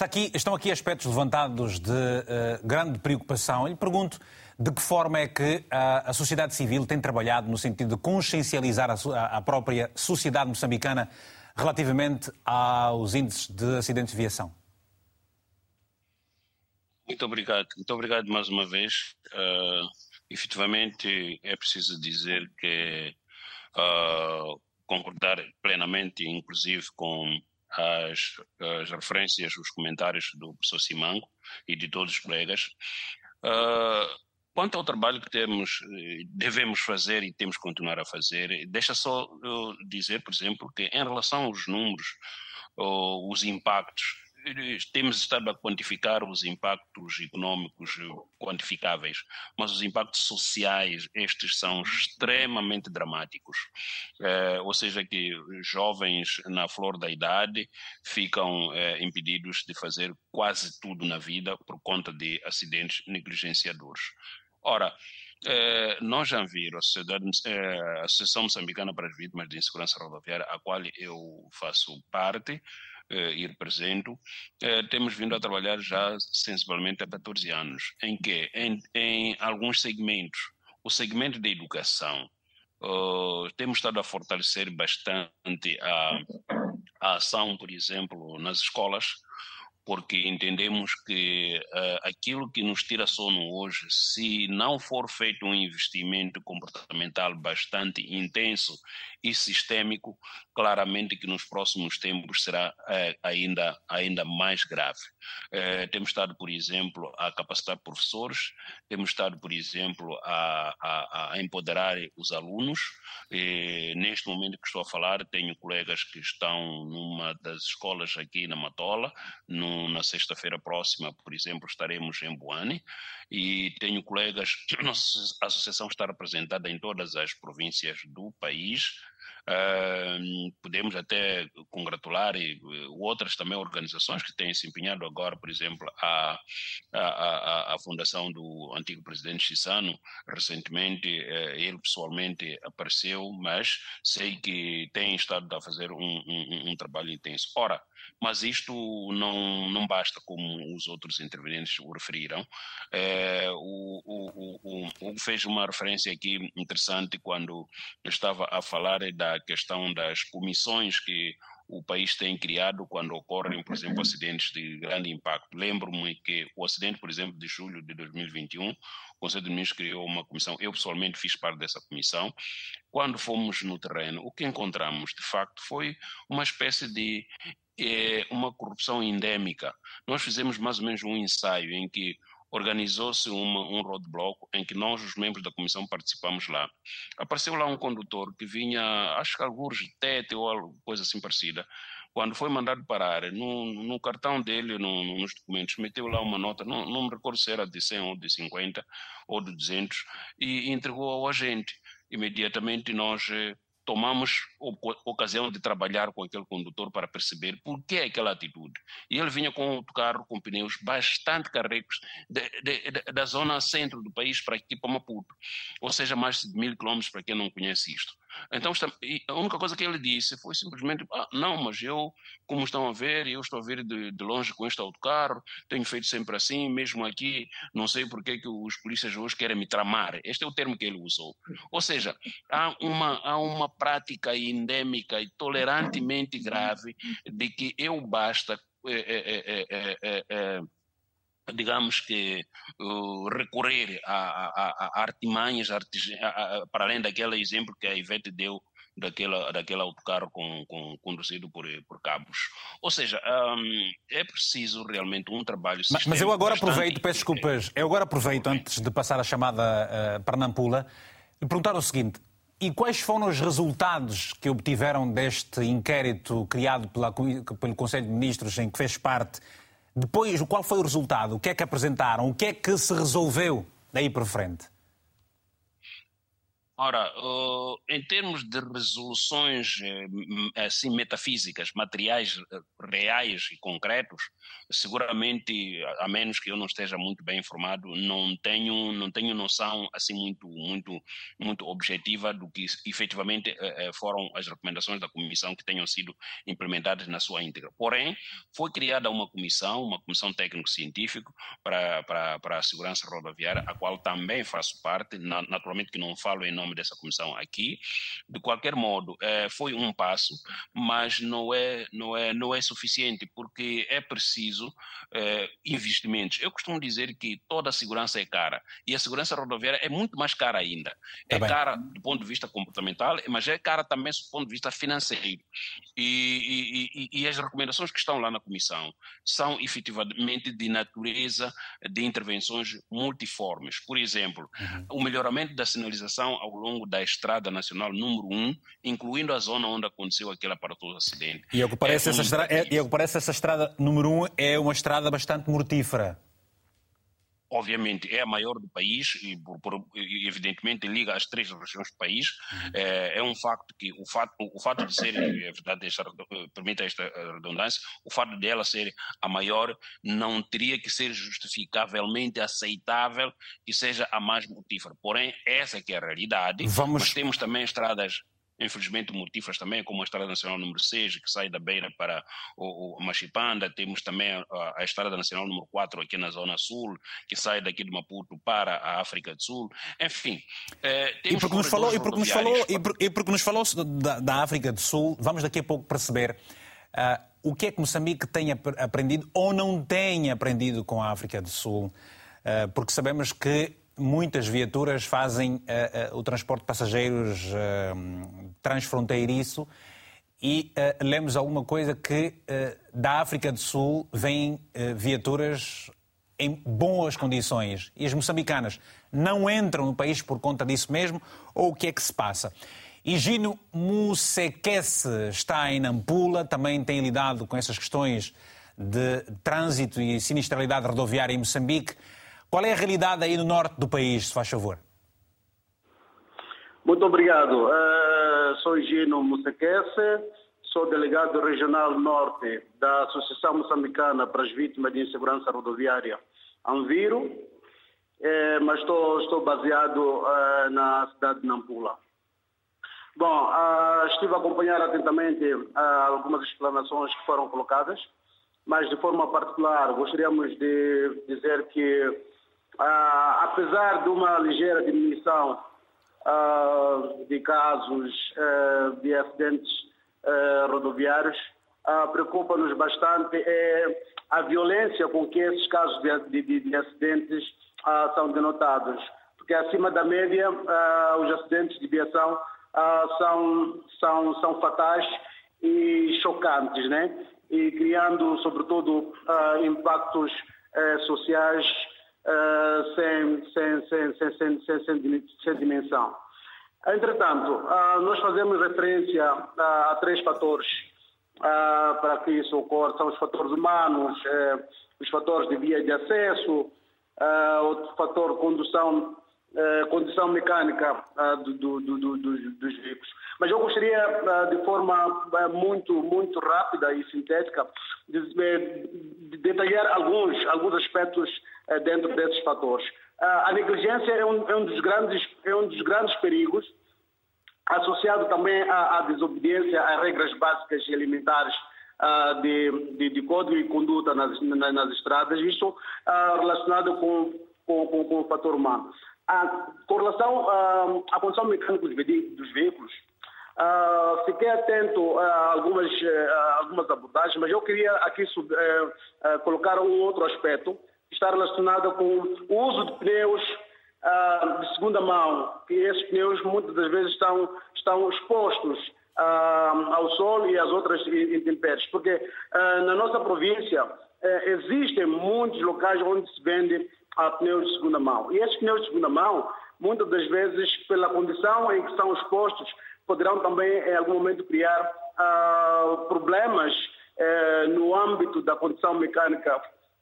aqui, estão aqui aspectos levantados de uh, grande preocupação. Eu lhe pergunto de que forma é que a, a sociedade civil tem trabalhado no sentido de consciencializar a, a própria sociedade moçambicana relativamente aos índices de acidentes de viação. Muito obrigado. Muito obrigado mais uma vez. Uh, efetivamente, é preciso dizer que uh, concordar plenamente, inclusive, com as, as, referências, os comentários do professor Simango e de todos os colegas. Uh, quanto ao trabalho que temos, devemos fazer e temos que continuar a fazer, deixa só dizer, por exemplo, que em relação aos números, os impactos temos estado a quantificar os impactos econômicos quantificáveis, mas os impactos sociais, estes são extremamente dramáticos. É, ou seja, que jovens na flor da idade ficam é, impedidos de fazer quase tudo na vida por conta de acidentes negligenciadores. Ora, nós já viram a, a Associação Moçambicana para as Vítimas de Insegurança Rodoviária, a qual eu faço parte, eh, e represento, eh, temos vindo a trabalhar já sensivelmente há 14 anos, em que, em, em alguns segmentos, o segmento da educação, uh, temos estado a fortalecer bastante a, a ação, por exemplo, nas escolas, porque entendemos que uh, aquilo que nos tira sono hoje, se não for feito um investimento comportamental bastante intenso e sistêmico, claramente que nos próximos tempos será uh, ainda, ainda mais grave. Uh, temos estado, por exemplo, a capacitar professores, temos estado, por exemplo, a, a, a empoderar os alunos. Neste momento que estou a falar, tenho colegas que estão numa das escolas aqui na Matola, no na sexta-feira próxima, por exemplo, estaremos em Boane e tenho colegas, a associação está representada em todas as províncias do país, Uh, podemos até congratular e, outras também organizações que têm se empenhado agora, por exemplo, a, a, a, a fundação do antigo presidente Chissano, recentemente uh, ele pessoalmente apareceu, mas sei que tem estado a fazer um, um, um trabalho intenso. Ora, mas isto não, não basta, como os outros intervenientes o referiram. É, o, o, o, o fez uma referência aqui interessante quando estava a falar da questão das comissões que o país tem criado quando ocorrem, por exemplo, acidentes de grande impacto. Lembro-me que o acidente, por exemplo, de julho de 2021, o Conselho de Ministros criou uma comissão, eu pessoalmente fiz parte dessa comissão. Quando fomos no terreno, o que encontramos, de facto, foi uma espécie de é uma corrupção endêmica. Nós fizemos mais ou menos um ensaio em que organizou-se um roadblock em que nós, os membros da comissão, participamos lá. Apareceu lá um condutor que vinha, acho que alguns de tete ou algo, coisa assim parecida. Quando foi mandado parar, no, no cartão dele, no, nos documentos, meteu lá uma nota, não, não me recordo se era de 100 ou de 50 ou de 200, e entregou ao agente. Imediatamente nós eh, tomamos ocasião de trabalhar com aquele condutor para perceber por que aquela atitude. E ele vinha com outro carro com pneus bastante carregos de, de, de, da zona centro do país para aqui para Maputo, ou seja, mais de mil quilômetros para quem não conhece isto. Então, a única coisa que ele disse foi simplesmente: ah, não, mas eu, como estão a ver, eu estou a ver de, de longe com este autocarro, tenho feito sempre assim, mesmo aqui, não sei por que, que os polícias hoje querem me tramar. Este é o termo que ele usou. Ou seja, há uma, há uma prática endêmica e tolerantemente grave de que eu basta. É, é, é, digamos que uh, recorrer a, a, a artimanhas a, para além daquele exemplo que a Ivete deu daquela, daquele autocarro com, com, conduzido por, por cabos. Ou seja, um, é preciso realmente um trabalho Mas, mas eu agora aproveito, peço desculpas, eu agora aproveito, antes de passar a chamada uh, para Nampula, e perguntar o seguinte, e quais foram os resultados que obtiveram deste inquérito criado pela, pelo Conselho de Ministros em que fez parte depois, qual foi o resultado? O que é que apresentaram? O que é que se resolveu daí para frente? Ora, uh, em termos de resoluções uh, assim metafísicas, materiais uh, reais e concretos, seguramente, a menos que eu não esteja muito bem informado, não tenho não tenho noção assim muito muito muito objetiva do que efetivamente eh, foram as recomendações da comissão que tenham sido implementadas na sua íntegra. Porém, foi criada uma comissão, uma comissão técnico-científica para, para para a segurança rodoviária, a qual também faço parte, naturalmente que não falo em nome nome dessa comissão aqui. De qualquer modo, é, foi um passo, mas não é, não é, não é suficiente, porque é preciso é, investimentos. Eu costumo dizer que toda a segurança é cara, e a segurança rodoviária é muito mais cara ainda. Tá é bem. cara do ponto de vista comportamental, mas é cara também do ponto de vista financeiro. E, e, e, e as recomendações que estão lá na comissão são efetivamente de natureza de intervenções multiformes. Por exemplo, uhum. o melhoramento da sinalização ao longo da Estrada Nacional número 1, incluindo a zona onde aconteceu aquele aparatoso acidente. E ao que parece, é essa, estrada, é, e que parece essa estrada número 1 é uma estrada bastante mortífera obviamente é a maior do país e por, por, evidentemente liga as três regiões do país uhum. é, é, um facto que o fato o fato de ser é verdade esta, permita esta redundância o fato dela ser a maior não teria que ser justificavelmente aceitável que seja a mais mortífera porém essa que é a realidade Vamos... mas temos também estradas infelizmente mortíferas também, como a Estrada Nacional número 6, que sai da Beira para o, o Machipanda, temos também a, a, Estrada Nacional número 4 aqui na Zona Sul, que sai daqui de Maputo para a África do Sul, enfim. Eh, e porque nos falou, e porque nos falou, e, por, e porque nos falou da, da, África do Sul, vamos daqui a pouco perceber uh, o que é que Moçambique tem aprendido ou não tem aprendido com a África do Sul, uh, porque sabemos que muitas viaturas fazem uh, uh, o transporte de passageiros uh, transfronteiriço e lemos alguma coisa que da África do Sul vêm viaturas em boas condições e as moçambicanas não entram no país por conta disso mesmo ou o que é que se passa? Higino Musekesse está em Nampula, também tem lidado com essas questões de trânsito e sinistralidade rodoviária em Moçambique. Qual é a realidade aí no norte do país, se faz favor? Muito obrigado. Uh, sou Gino Musequece, sou delegado regional norte da Associação Moçambicana para as Vítimas de Insegurança Rodoviária, Anviro, eh, mas estou, estou baseado uh, na cidade de Nampula. Bom, uh, estive a acompanhar atentamente algumas explanações que foram colocadas, mas de forma particular gostaríamos de dizer que ah, apesar de uma ligeira diminuição ah, de casos ah, de acidentes rodoviários, preocupa-nos bastante é a violência com que esses casos de, de, de acidentes são denotados. Porque acima da média, os acidentes de viação são, são, são fatais e chocantes, né? E criando, sobretudo, impactos eh, sociais sem, sem, sem, sem, sem, sem, dimensão. Entretanto, uh, nós fazemos referência a três fatores para que isso ocorra. São os fatores humanos, eh, os fatores de via de acesso, outro fator, condução condição mecânica do, do, do, dos, veículos. Mas eu gostaria, de forma muito, muito rápida e sintética, de, de detalhar alguns, alguns aspectos eh, dentro desses fatores. A negligência é um, é um, dos, grandes, é um dos grandes perigos, associado também à, à desobediência às regras básicas e elementares uh, de, de, de, código e conduta nas, nas, nas estradas, isso uh, relacionado com, com, com, com, o fator humano. Com relação uh, à condição mecânica dos, veículos, Uh, fiquei atento a algumas, uh, algumas abordagens, mas eu queria aqui uh, colocar um outro aspecto está relacionada com o uso de pneus de segunda mão, que esses pneus muitas das vezes estão, estão expostos ao sol e às outras intempéries, porque na nossa província eh, existem muitos locais onde se vende pneus de segunda mão. E esses pneus de segunda mão, muitas das vezes, pela condição em que são expostos, poderão também, em algum momento, criar problemas eh, no âmbito da condição mecânica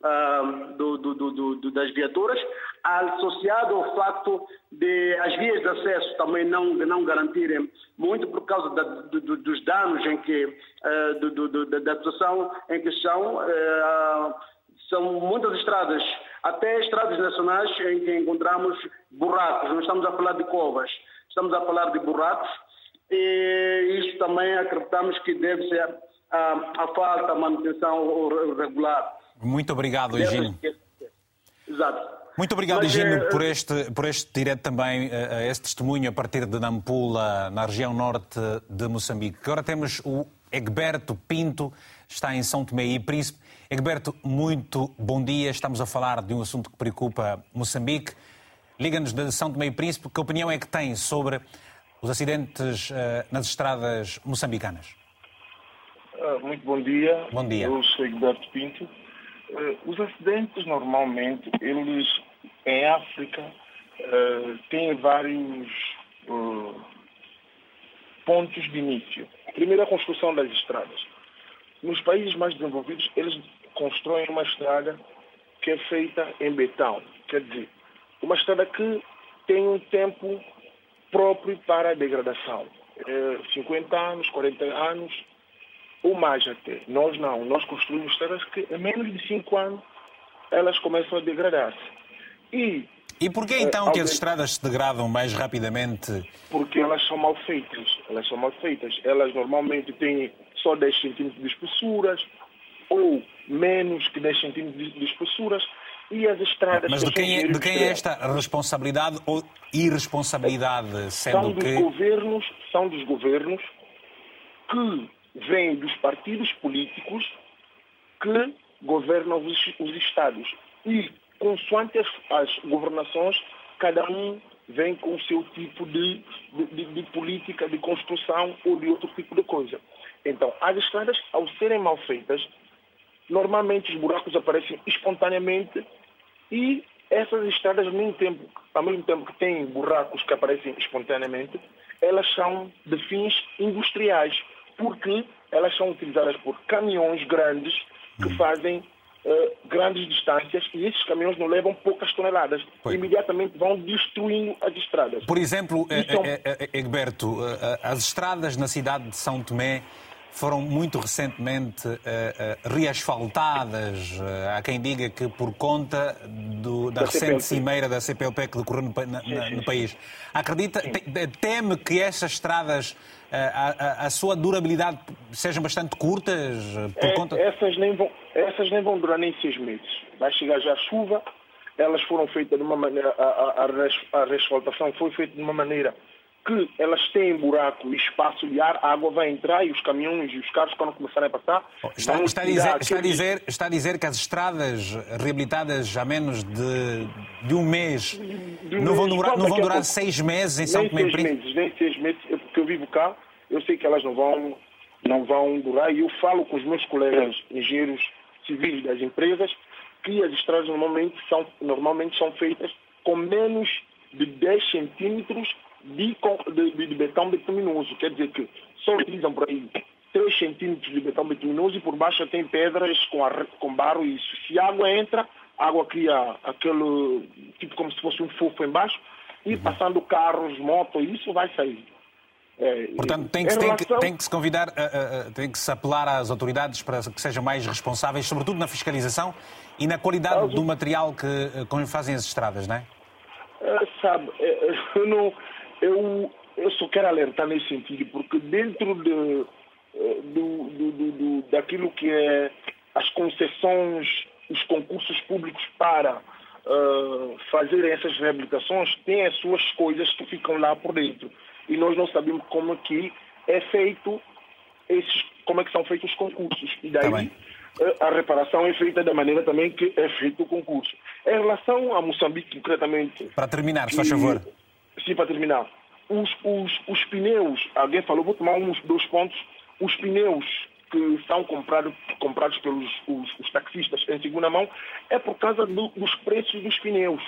uh, do, do, do, das viaturas, associado ao facto de as vias de acesso também não, não garantirem muito por causa da, dos danos em que, uh, da situação em que são, uh, são muitas estradas, até estradas nacionais em que encontramos buracos, não estamos a falar de covas, estamos a falar de buracos, e isso também acreditamos que deve ser a, a falta, a manutenção regular. Muito obrigado, Egino. Exato. Muito obrigado, Mas, Egino, é... por este, por este direto também, este testemunho a partir de Nampula, na região norte de Moçambique. Agora temos o Egberto Pinto, está em São Tomé e Príncipe. Egberto, muito bom dia. Estamos a falar de um assunto que preocupa Moçambique. Liga-nos de São Tomé e Príncipe. Que opinião é que tem sobre os acidentes uh, nas estradas moçambicanas? Uh, muito bom dia. Bom dia. Eu sou Egberto Pinto. Uh, os acidentes, normalmente, eles em África uh, têm vários uh, pontos de início. Primeiro, a construção das estradas. Nos países mais desenvolvidos, eles constroem uma estrada que é feita em betão. Quer dizer, uma estrada que tem um tempo próprio para a degradação. É 50 anos, 40 anos, ou mais até. Nós não, nós construímos estradas que em menos de 5 anos elas começam a degradar-se. E, e porquê então que as estradas se degradam mais rapidamente? Porque elas são mal feitas. Elas são mal feitas. Elas normalmente têm só 10 centímetros de espessuras ou menos que 10 centímetros de espessuras e as estradas... Mas de quem, é, de quem é esta responsabilidade ou irresponsabilidade? Sendo são dos que... governos, são dos governos que vem dos partidos políticos que governam os, os Estados. E, consoante as, as, governações, cada um vem com o seu tipo de, de, de, política, de construção ou de outro tipo de coisa. Então, as estradas, ao serem mal feitas, normalmente os buracos aparecem espontaneamente e essas estradas, ao mesmo tempo, ao mesmo tempo que têm buracos que aparecem espontaneamente, elas são de fins industriais porque elas são utilizadas por caminhões grandes que hum. fazem uh, grandes distâncias e esses caminhões não levam poucas toneladas. Foi. Imediatamente vão destruindo as estradas. Por exemplo, então, Egberto, as estradas na cidade de São Tomé foram muito recentemente uh, uh, reasfaltadas. Uh, há quem diga que por conta do, da, da, recente CPLP. cimeira da CPLP que decorreu no, na, sim, sim, no país. Acredita, teme que essas estradas, a, a, a, sua durabilidade sejam bastante curtas? Por é, conta... essas, nem vão, essas nem vão durar nem seis meses. Vai chegar já a chuva, elas foram feitas de uma maneira, a, a, a resfaltação foi feita de uma maneira que elas têm buraco e espaço de ar, a água vai entrar e os caminhões e os carros, quando começarem a passar. Está, está, a, dizer, está, a, dizer, está a dizer que as estradas reabilitadas há menos de, de um mês de não, vão durar, não vão durar seis meses em São Tomé e Príncipe? Meses, nem seis meses, eu vivo cá, eu sei que elas não vão, não vão durar e eu falo com os meus colegas engenheiros civis das empresas que as estradas normalmente são, normalmente são feitas com menos de 10 centímetros de, de, de betão bituminoso. Quer dizer que só utilizam por aí 3 centímetros de betão bituminoso e por baixo tem pedras com, a, com barro e isso. Se a água entra, a água cria aquele tipo como se fosse um fofo embaixo e uhum. passando carros, motos, isso vai sair. É, Portanto, tem que, relação... tem, que, tem que, se convidar, uh, uh, tem que se apelar às autoridades para que sejam mais responsáveis, sobretudo na fiscalização e na qualidade do material que fazem as estradas, não é? sabe, eu não, eu, eu só quero alertar nesse sentido, porque dentro de, eh, do, do, do, daquilo que é as concessões, os concursos públicos para uh, fazerem essas reabilitações, tem as suas coisas que ficam lá por dentro. E nós não sabemos como que é feito esses, como é que são feitos os concursos. E daí tá eh, a reparação é feita da maneira também que é feito o concurso. Em relação a Moçambique, concretamente. Para terminar, se faz favor. Sim, para terminar. Os, os, os pneus, alguém falou, vou tomar uns dois pontos. Os pneus que são comprados, comprados pelos os, os taxistas em segunda mão é por causa do, dos preços dos pneus.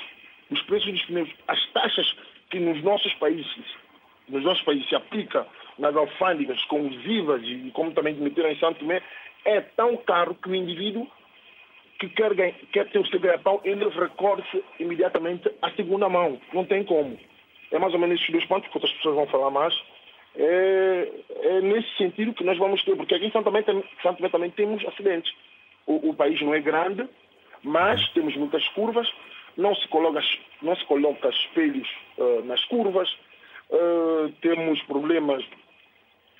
Os preços dos pneus. As taxas que nos nossos países, nos nossos países se aplica nas alfândegas com os IVAs e como também meteram em Santo Tomé, é tão caro que o indivíduo que quer, quer ter o seu ganha-pão, ele recorre imediatamente à segunda mão. Não tem como. É mais ou menos esses dois pontos que outras pessoas vão falar mais. É, é nesse sentido que nós vamos ter, porque aqui em Santo Tomé, Santo Tomé também temos acidentes. O, o, país não é grande, mas temos muitas curvas, não se coloca, não se coloca espelhos uh, nas curvas, uh, temos problemas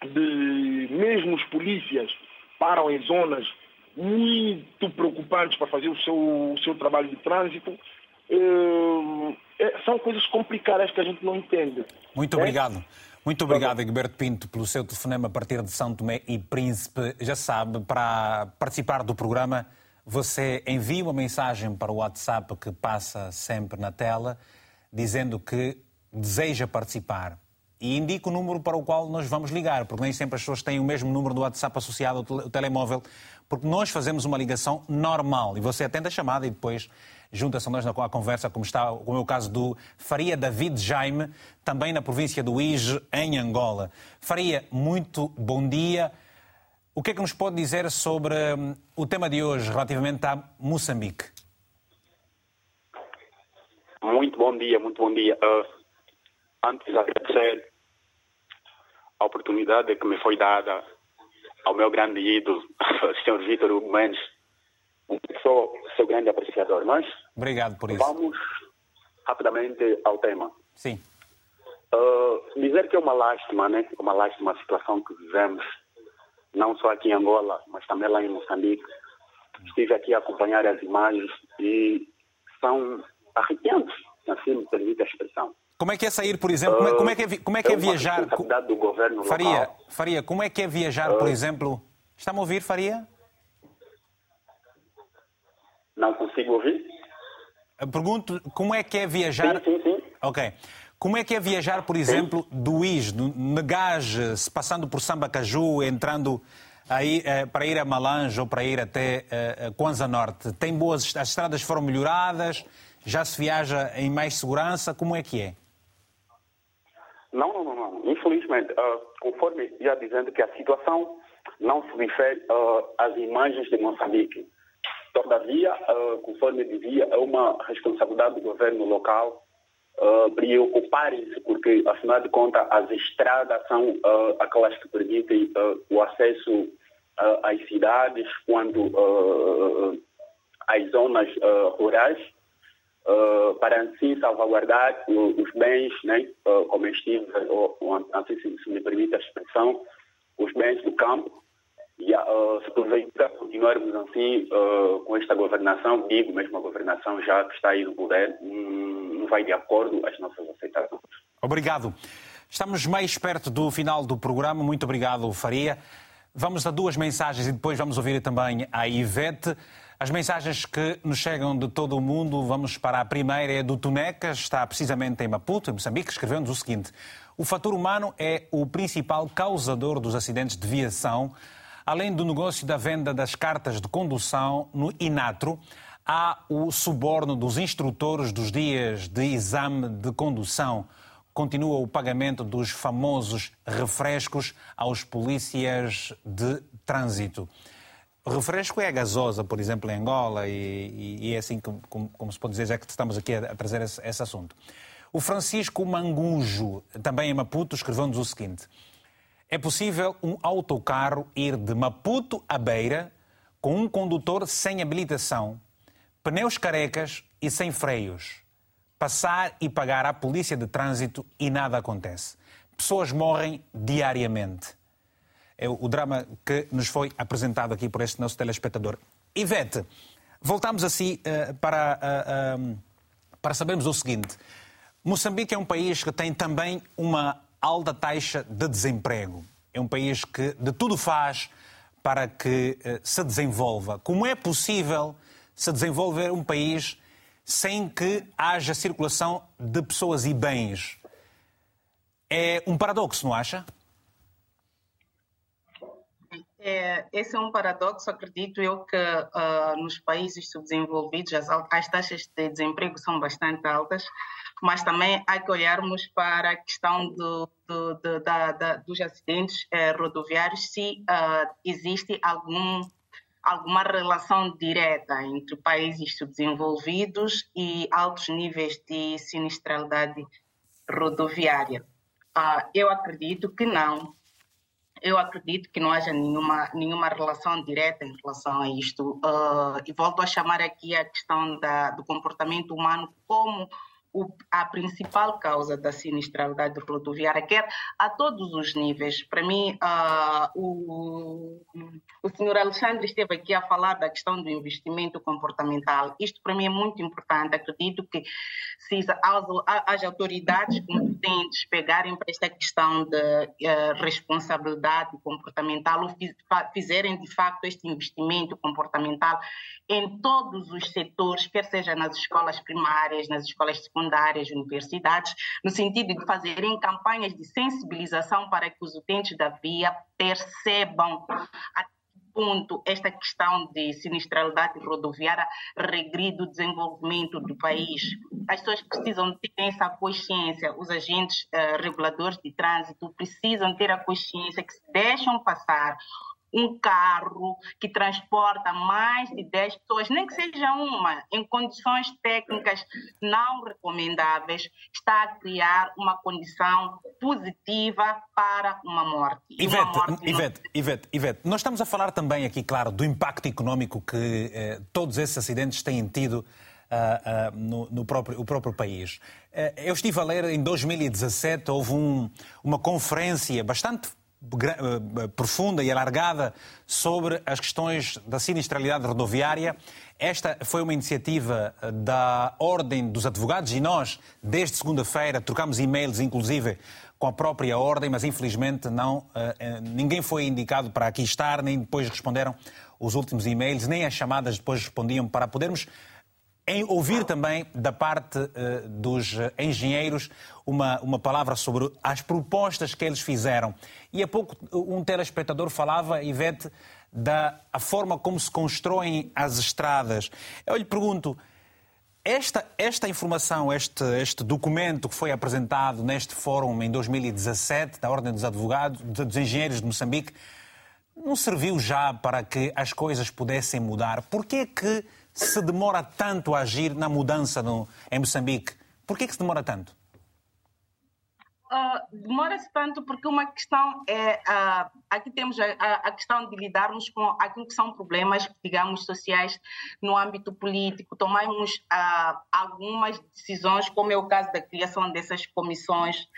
de mesmo os polícias param em zonas muito preocupantes para fazer o seu, o seu trabalho de trânsito. Uh, é, são coisas complicadas que a gente não entende. Muito é? obrigado. Muito obrigado, Egberto Pinto, pelo seu telefonema a partir de São Tomé e Príncipe. Já sabe, para participar do programa, você envia uma mensagem para o WhatsApp que passa sempre na tela, dizendo que deseja participar. E indica o número para o qual nós vamos ligar, porque nem sempre as pessoas têm o mesmo número do WhatsApp associado ao telemóvel, porque nós fazemos uma ligação normal e você atende a chamada e depois junta-se a nós na conversa, como está como é o caso do Faria David Jaime, também na província do Ige, em Angola. Faria, muito bom dia. O que é que nos pode dizer sobre hum, o tema de hoje relativamente a Moçambique? Muito bom dia, muito bom dia. Uh, antes de agradecer a oportunidade que me foi dada ao meu grande ídolo, Sr. Vítor Hugo Mendes, sou seu grande apreciador. Mas Obrigado por isso. Vamos rapidamente ao tema. Sim. Uh, dizer que é uma lástima, né? Uma lástima a situação que vivemos, não só aqui em Angola, mas também lá em Moçambique. Estive aqui a acompanhar as imagens e são arrepiantes, assim me permite a expressão. Como é que é sair, por exemplo, como é, como é que é, como é, que é, é viajar? do governo Faria, local. Faria, como é que é viajar, por exemplo? Está-me a ouvir, Faria? Não consigo ouvir. Pergunto como é que é viajar. Sim, sim, sim. Ok. Como é que é viajar, por exemplo, sim. do IS, do Negage, passando por Sambacaju, entrando aí, eh, para ir a Malange ou para ir até eh, Kwanza Norte? Tem boas. As estradas foram melhoradas? Já se viaja em mais segurança? Como é que é? Não, não, não. não. Infelizmente, uh, conforme já dizendo que a situação não se refere uh, às imagens de Moçambique. Todavia, uh, conforme dizia, é uma responsabilidade do governo local uh, preocuparem-se, porque, afinal de contas, as estradas são uh, aquelas que permitem o acesso às cidades, quando às zonas rurais, para assim salvaguardar os bens né, comestíveis, ou, ou assim se, se me permite a expressão, os bens do campo, e uh, se porventura continuarmos assim uh, com esta governação, digo mesmo a governação já que está aí no poder, um, não vai de acordo às nossas aceitações. Obrigado. Estamos mais perto do final do programa. Muito obrigado, Faria. Vamos a duas mensagens e depois vamos ouvir também a Ivete. As mensagens que nos chegam de todo o mundo, vamos para a primeira, é do Tunecas, está precisamente em Maputo, em Moçambique, escreveu-nos o seguinte: O fator humano é o principal causador dos acidentes de viação. Além do negócio da venda das cartas de condução no Inatro, há o suborno dos instrutores dos dias de exame de condução. Continua o pagamento dos famosos refrescos aos polícias de trânsito. Refresco é a gasosa, por exemplo, em Angola, e, e é assim como, como, como, se pode dizer, já que estamos aqui a, a trazer esse, esse assunto. O Francisco Mangujo, também em Maputo, escreveu-nos o seguinte: é possível um autocarro ir de Maputo a Beira com um condutor sem habilitação, pneus carecas e sem freios. Passar e pagar à polícia de trânsito e nada acontece. Pessoas morrem diariamente. É o drama que nos foi apresentado aqui por este nosso telespectador. Ivete, voltamos assim uh, para, uh, para sabermos o seguinte. Moçambique é um país que tem também uma alta taxa de desemprego. É um país que de tudo faz para que se desenvolva. Como é possível se desenvolver um país sem que haja circulação de pessoas e bens? É um paradoxo, não acha? É, esse é um paradoxo, acredito eu, que uh, nos países subdesenvolvidos as, as taxas de desemprego são bastante altas mas também há que olharmos para a questão do, do, do, da, da, dos acidentes eh, rodoviários, se uh, existe algum, alguma relação direta entre países subdesenvolvidos e altos níveis de sinistralidade rodoviária. Uh, eu acredito que não. Eu acredito que não haja nenhuma, nenhuma relação direta em relação a isto. Uh, e volto a chamar aqui a questão da, do comportamento humano como o, a principal causa da sinistralidade rodoviária, quer a todos os níveis. Para mim, uh, o, o senhor Alexandre esteve aqui a falar da questão do investimento comportamental. Isto para mim é muito importante. Acredito que se as, as autoridades competentes pegarem para esta questão de uh, responsabilidade comportamental ou fizerem de facto este investimento comportamental em todos os setores, quer seja nas escolas primárias, nas escolas secundárias, secundárias, universidades, no sentido de fazerem campanhas de sensibilização para que os utentes da via percebam a ponto esta questão de sinistralidade rodoviária regride o desenvolvimento do país. As pessoas precisam ter essa consciência, os agentes uh, reguladores de trânsito precisam ter a consciência que se deixam passar um carro que transporta mais de 10 pessoas, nem que seja uma, em condições técnicas não recomendáveis, está a criar uma condição positiva para uma morte. Ivete, uma morte Ivete, não... Ivete, Ivete, nós estamos a falar também aqui, claro, do impacto económico que eh, todos esses acidentes têm tido Uh, uh, no, no, próprio, o próprio país. Uh, eu estive a ler em 2017, houve um, uma conferência bastante profunda e alargada sobre as questões da sinistralidade rodoviária. Esta foi uma iniciativa eh, da Ordem dos Advogados e nós, desde segunda-feira, trocamos e-mails, inclusive, com a própria Ordem, mas infelizmente não, eh, ninguém foi indicado para aqui estar, nem depois responderam os últimos e-mails, nem as chamadas depois respondiam para podermos em ouvir também da parte uh, dos engenheiros uma, uma palavra sobre as propostas que eles fizeram. E há pouco um telespectador falava, Ivete, da a forma como se constroem as estradas. Eu lhe pergunto, esta, esta informação, este, este documento que foi apresentado neste fórum em 2017, da Ordem dos Advogados, dos Engenheiros de Moçambique, não serviu já para que as coisas pudessem mudar? Por que que se demora tanto a agir na mudança no, em Moçambique? Por que, que se demora tanto? Uh, demora-se tanto porque uma questão é uh, aqui temos a, a, questão de lidarmos com aquilo que são problemas digamos sociais no âmbito político tomamos uh, algumas decisões como é o caso da criação dessas comissões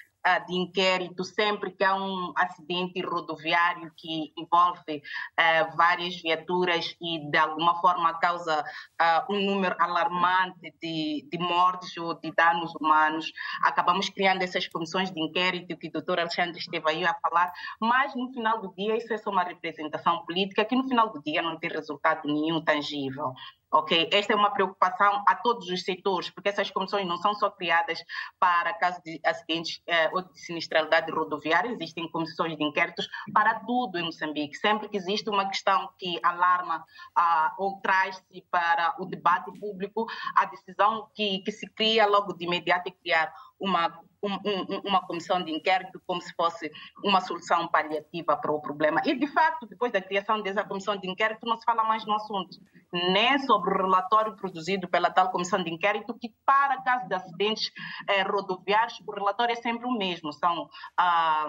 de inquérito sempre que há um acidente rodoviário que envolve uh, várias viaturas e de alguma forma causa uh, um número alarmante de, de mortes ou de danos humanos. Acabamos criando essas comissões de inquérito que o doutor Alexandre esteve aí a falar, mas no final do dia isso é só uma representação política que no final do dia não tem resultado nenhum tangível. Ok, esta é uma preocupação a todos os setores, porque essas comissões não são só criadas para casos de acidentes eh, ou de sinistralidade rodoviária, existem comissões de inquéritos para tudo em Moçambique. Sempre que existe uma questão que alarma ah, ou traz-se para o debate público, a decisão que, que se cria logo de imediato é criar uma um, um, uma comissão de inquérito como se fosse uma solução paliativa para o problema. E, de facto, depois da criação dessa comissão de inquérito, não se fala mais no assunto, nem sobre o relatório produzido pela tal comissão de inquérito, que, para casos de acidentes eh, rodoviários, o relatório é sempre o mesmo. São. Ah,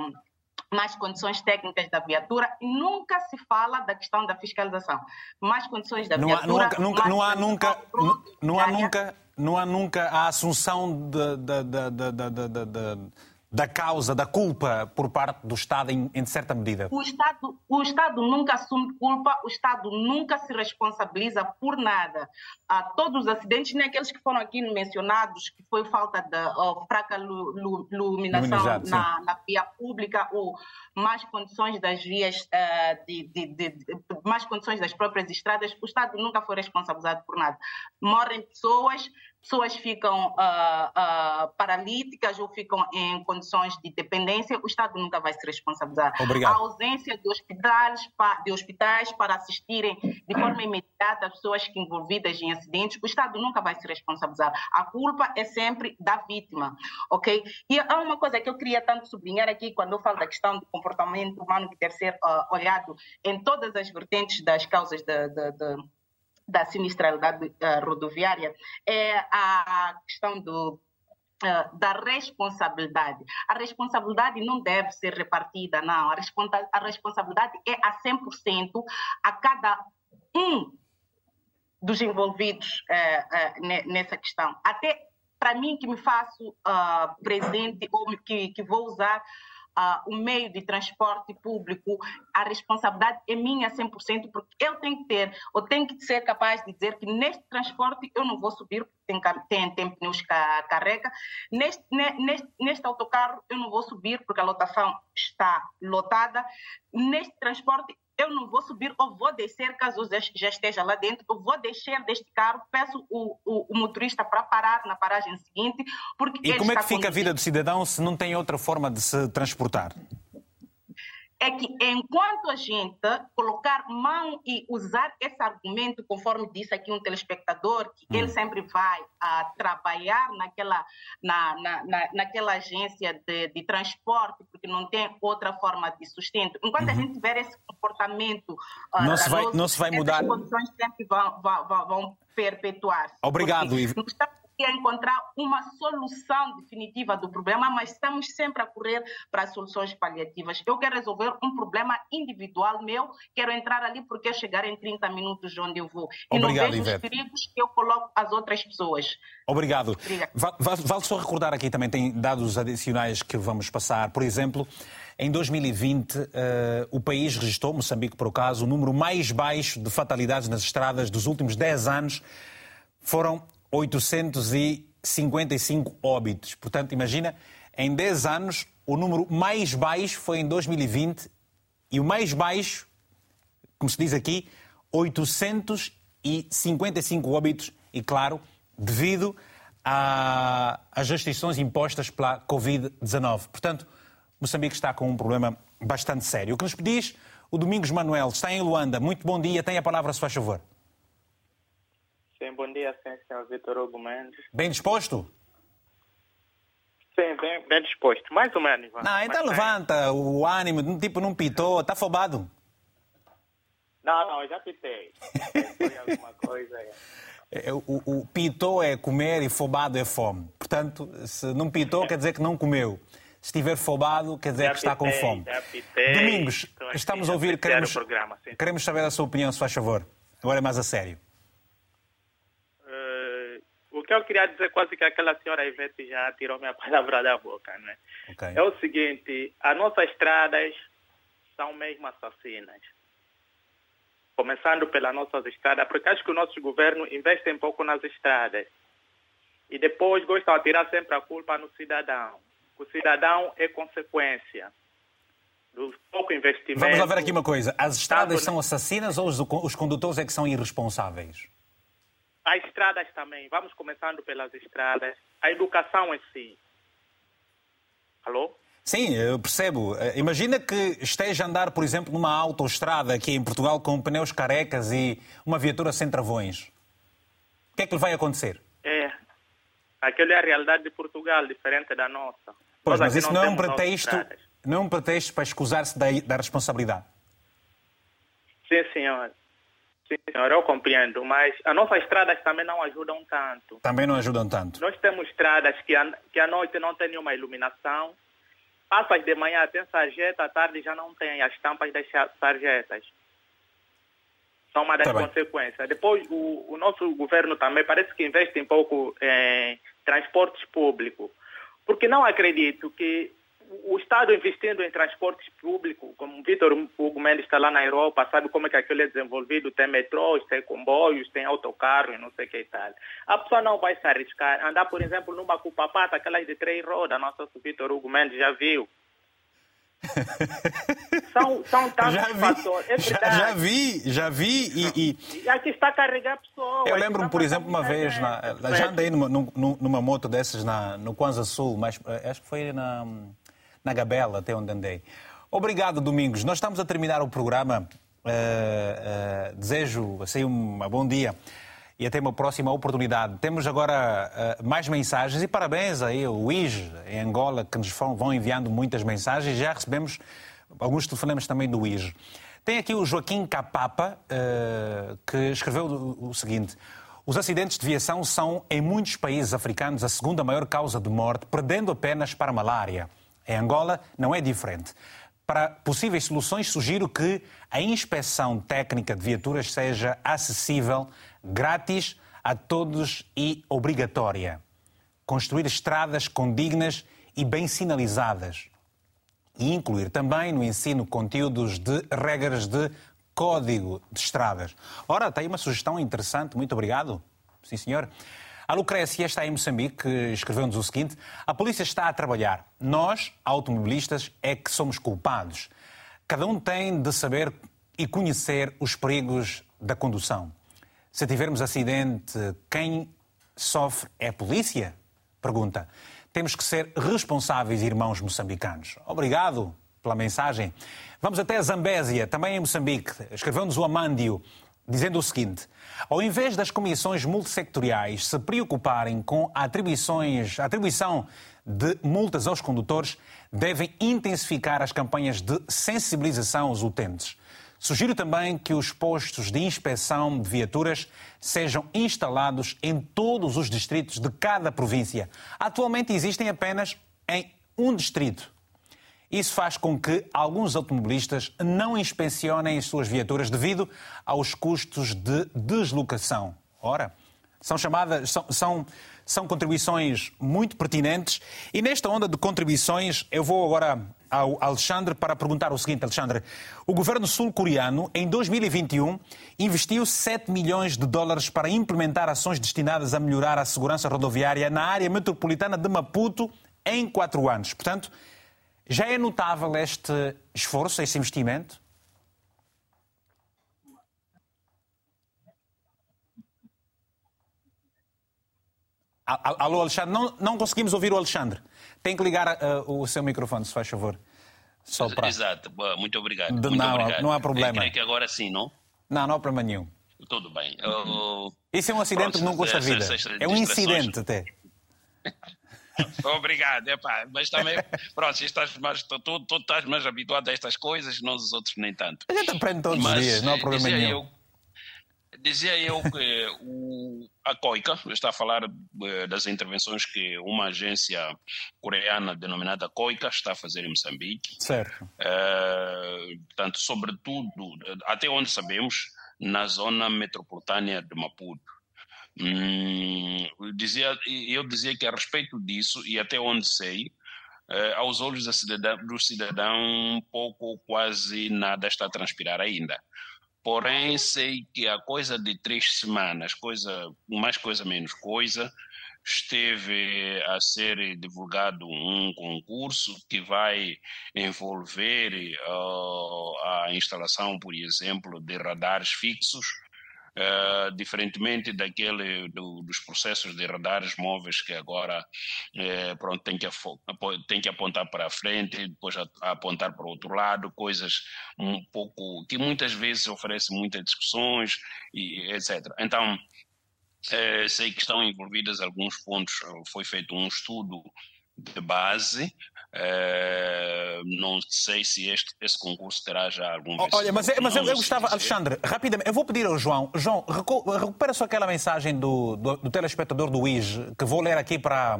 mais condições técnicas da viatura e nunca se fala da questão da fiscalização. Mais condições da não viatura. Há, nunca, não há nunca, não há nunca, não há nunca a assunção de, de, de, da causa, da culpa por parte do Estado em, em, certa medida? O Estado, o Estado nunca assume culpa, o Estado nunca se responsabiliza por nada. A todos os acidentes, nem aqueles que foram aqui mencionados, que foi falta de uh, fraca iluminação na, na, via pública ou más condições das vias, uh, de, de, de, de, más condições das próprias estradas, o Estado nunca foi responsabilizado por nada. Morrem pessoas, pessoas ficam uh, uh, paralíticas ou ficam em condições de dependência, o Estado nunca vai se responsabilizar. Obrigado. A ausência de hospitais, de hospitais para assistirem de forma imediata as pessoas que envolvidas em acidentes, o Estado nunca vai se responsabilizar. A culpa é sempre da vítima, ok? E há uma coisa que eu queria tanto sublinhar aqui quando eu falo da questão do comportamento humano que deve ser uh, olhado em todas as vertentes das causas da, da, da, da sinistralidade uh, rodoviária é a questão do Uh, da responsabilidade. A responsabilidade não deve ser repartida, não. A, responsa a responsabilidade é a 100% a cada um dos envolvidos uh, uh, nessa questão. Até para mim, que me faço presente ou que, que vou usar uh, o meio de transporte público, a responsabilidade é minha 100%, porque eu tenho que ter, ou tenho que ser capaz de dizer que neste transporte eu não vou subir, porque tem, tem, pneus carrega, neste, neste, neste autocarro eu não vou subir, porque a lotação está lotada, neste transporte eu não vou subir ou vou descer, caso já esteja lá dentro, eu vou descer deste carro, peço o, o, o motorista para parar na paragem seguinte, porque E como é que fica a vida do cidadão se não tem outra forma de se transportar? É que enquanto a gente colocar mão e usar esse argumento, conforme disse aqui um telespectador, que hum. ele sempre vai a trabalhar naquela, na, na, na, naquela agência de, de, transporte, porque não tem outra forma de sustento. Enquanto uhum. a gente tiver esse comportamento... Uh, não, se vai, não se vai mudar... As condições sempre vão, vão, vão perpetuar-se. Obrigado, Ivo a encontrar uma solução definitiva do problema, mas estamos sempre a correr para soluções paliativas. Eu quero resolver um problema individual meu, quero entrar ali porque eu chegar em 30 minutos onde eu vou. E Obrigado, não vejo Ivete. os perigos que eu coloco às outras pessoas. Obrigado. Vale, vale só recordar aqui também, tem dados adicionais que vamos passar. Por exemplo, em 2020, uh, eh, o país registrou, Moçambique por acaso, o número mais baixo de fatalidades nas estradas dos últimos 10 anos. Foram 855 óbitos. Portanto, imagina, em 10 anos, o número mais baixo foi em 2020 e o mais baixo, como se diz aqui, 855 óbitos e, claro, devido às restrições impostas pela Covid-19. Portanto, Moçambique está com um problema bastante sério. O que nos diz o Domingos Manuel está em Luanda. Muito bom dia. Tem a palavra, se faz favor. Sim, bom dia, sim, senhor Vitor Hugo Mendes. Bem disposto? Sim, bem, bem disposto. Mais ou menos. Não, então levanta o ânimo, tipo, não pitou, está afobado. Não, não, já pitei. Foi alguma coisa. É. É, o, o pitou é comer e fobado é fome. Portanto, se não pitou, quer dizer que não comeu. Se estiver fobado, quer dizer já que está com fome. Pitei, Domingos, estamos a ouvir, queremos, programa, queremos saber a sua opinião, se faz favor. Agora é mais a sério que eu queria dizer quase que aquela senhora Ivete já tirou minha palavra da boca, né? Okay. É o seguinte, as nossas estradas são mesmo assassinas. Começando pelas nossas estradas, porque acho que o nosso governo investe um pouco nas estradas. E depois gostam de tirar sempre a culpa no cidadão. O cidadão é consequência do pouco investimento. Vamos lá ver aqui uma coisa. As estradas são assassinas ou os condutores é que são irresponsáveis? As estradas também, vamos começando pelas estradas. A educação em si. Alô? Sim, eu percebo. Eh, imagina que esteja a andar, por exemplo, numa autoestrada aqui em Portugal com pneus carecas e uma viatura sem travões. O que é que lhe vai acontecer? É. Aquela é a realidade de Portugal, diferente da nossa. Pois, mas isso não, não é um pretexto, não é um pretexto para escusar-se da, da responsabilidade. Sim, senhor. Sim, senhor, eu compreendo, mas as nossas estradas também não ajudam tanto. Também não ajudam tanto. Nós temos estradas que, a, que à noite não tem nenhuma iluminação, passas de manhã tem sarjeta, à tarde já não tem as tampas das sarjetas. São uma das tá consequências. Depois, o, o, nosso governo também parece que investe um pouco em transportes públicos, porque não acredito que o Estado investindo em transportes públicos, como o Vitor Hugo Mendes está lá na Europa, sabe como é que aquilo é desenvolvido, tem metrôs, tem comboios, tem autocarro e não sei o que e tal. A pessoa não vai se arriscar. Andar, por exemplo, numa cupapata, aquelas de três rodas, nosso Vitor Hugo Mendes já viu. são, são tantos já vi, fatores. É já, já, vi, já vi e, e... e aqui está a carregar pessoas. Eu lembro-me, por exemplo, uma vez, na, já andei numa, numa moto dessas na, no Kwanza Sul, mas eh, acho que foi na na Gabela, até onde andei. Obrigado, Domingos. Nós estamos a terminar o programa. Uh, uh, desejo assim, um bom dia e até uma próxima oportunidade. Temos agora uh, mais mensagens e parabéns aí ao WIJ em Angola que nos vão enviando muitas mensagens. Já recebemos alguns telefonemas também do WIJ. Tem aqui o Joaquim Capapa, que escreveu o seguinte. Os acidentes de viação são, em muitos países africanos, a segunda maior causa de morte, perdendo apenas para a malária. Em Angola, não é diferente. Para possíveis soluções, sugiro que a inspeção técnica de viaturas seja acessível, grátis a todos e obrigatória. Construir estradas condignas e bem sinalizadas. E incluir também no ensino conteúdos de regras de código de estradas. Ora, tem uma sugestão interessante, muito obrigado. Sim, senhor. A Lucrécia está em Moçambique, escreveu-nos o seguinte: a polícia está a trabalhar. Nós, automobilistas, é que somos culpados. Cada um tem de saber e conhecer os perigos da condução. Se tivermos acidente, quem sofre é a polícia? Pergunta. Temos que ser responsáveis, irmãos moçambicanos. Obrigado pela mensagem. Vamos até Zambésia, também em Moçambique. Escreveu-nos o Amândio dizendo o seguinte: ao invés das comissões multissectoriais se preocuparem com atribuições, atribuição de multas aos condutores, devem intensificar as campanhas de sensibilização aos utentes. Sugiro também que os postos de inspeção de viaturas sejam instalados em todos os distritos de cada província. Atualmente existem apenas em um distrito. Isso faz com que alguns automobilistas não inspecionem as suas viaturas devido aos custos de deslocação. Ora, são chamadas, são, são, são contribuições muito pertinentes e nesta onda de contribuições eu vou agora ao Alexandre para perguntar o seguinte, Alexandre. O governo sul-coreano, em 2021, investiu 7 milhões de dólares para implementar ações destinadas a melhorar a segurança rodoviária na área metropolitana de Maputo em quatro anos. Portanto, já é notável este esforço, este investimento? Alô, Alexandre, não, não conseguimos ouvir o Alexandre. Tem que ligar uh, o seu microfone, se faz favor. Só para... Exato, muito obrigado. De, muito não, obrigado. não há problema. Creio que agora sim, não? Não, não há problema nenhum. Tudo bem. Isso é um acidente Pronto, que não custa vida. é um incidente até. Obrigado, epá, mas também, pronto, estás mais, tu, tu, tu, estás mais habituado a estas coisas, nós os outros nem tanto. A gente aprende todos mas, os dias, não há problema dizia nenhum. Eu, dizia eu que o, a COICA, está a falar uh, das intervenções que uma agência coreana denominada COICA está a fazer em Moçambique. Certo. Uh, portanto, sobretudo, até onde sabemos, na zona metropolitana de Maputo. Hum, dizia, eu dizia que a respeito disso, e até onde sei, eh, aos olhos cidadão, do cidadão, um pouco quase nada está a transpirar ainda. Porém, sei que a coisa de três semanas, coisa mais coisa menos coisa, esteve a ser divulgado um concurso que vai envolver uh, a instalação, por exemplo, de radares fixos Uh, diferentemente daquele do, dos processos de radares móveis que agora uh, pronto tem que tem que apontar para a frente depois a, a apontar para o outro lado coisas um pouco que muitas vezes oferecem muitas discussões e etc então uh, sei que estão envolvidas alguns pontos foi feito um estudo de base Uh, não sei se este, esse concurso terá já algum Olha, mas, mas eu, eu gostava, Alexandre, rapidamente, eu vou pedir ao João. João, recupera só aquela mensagem do, do, do telespectador do IS, que vou ler aqui para,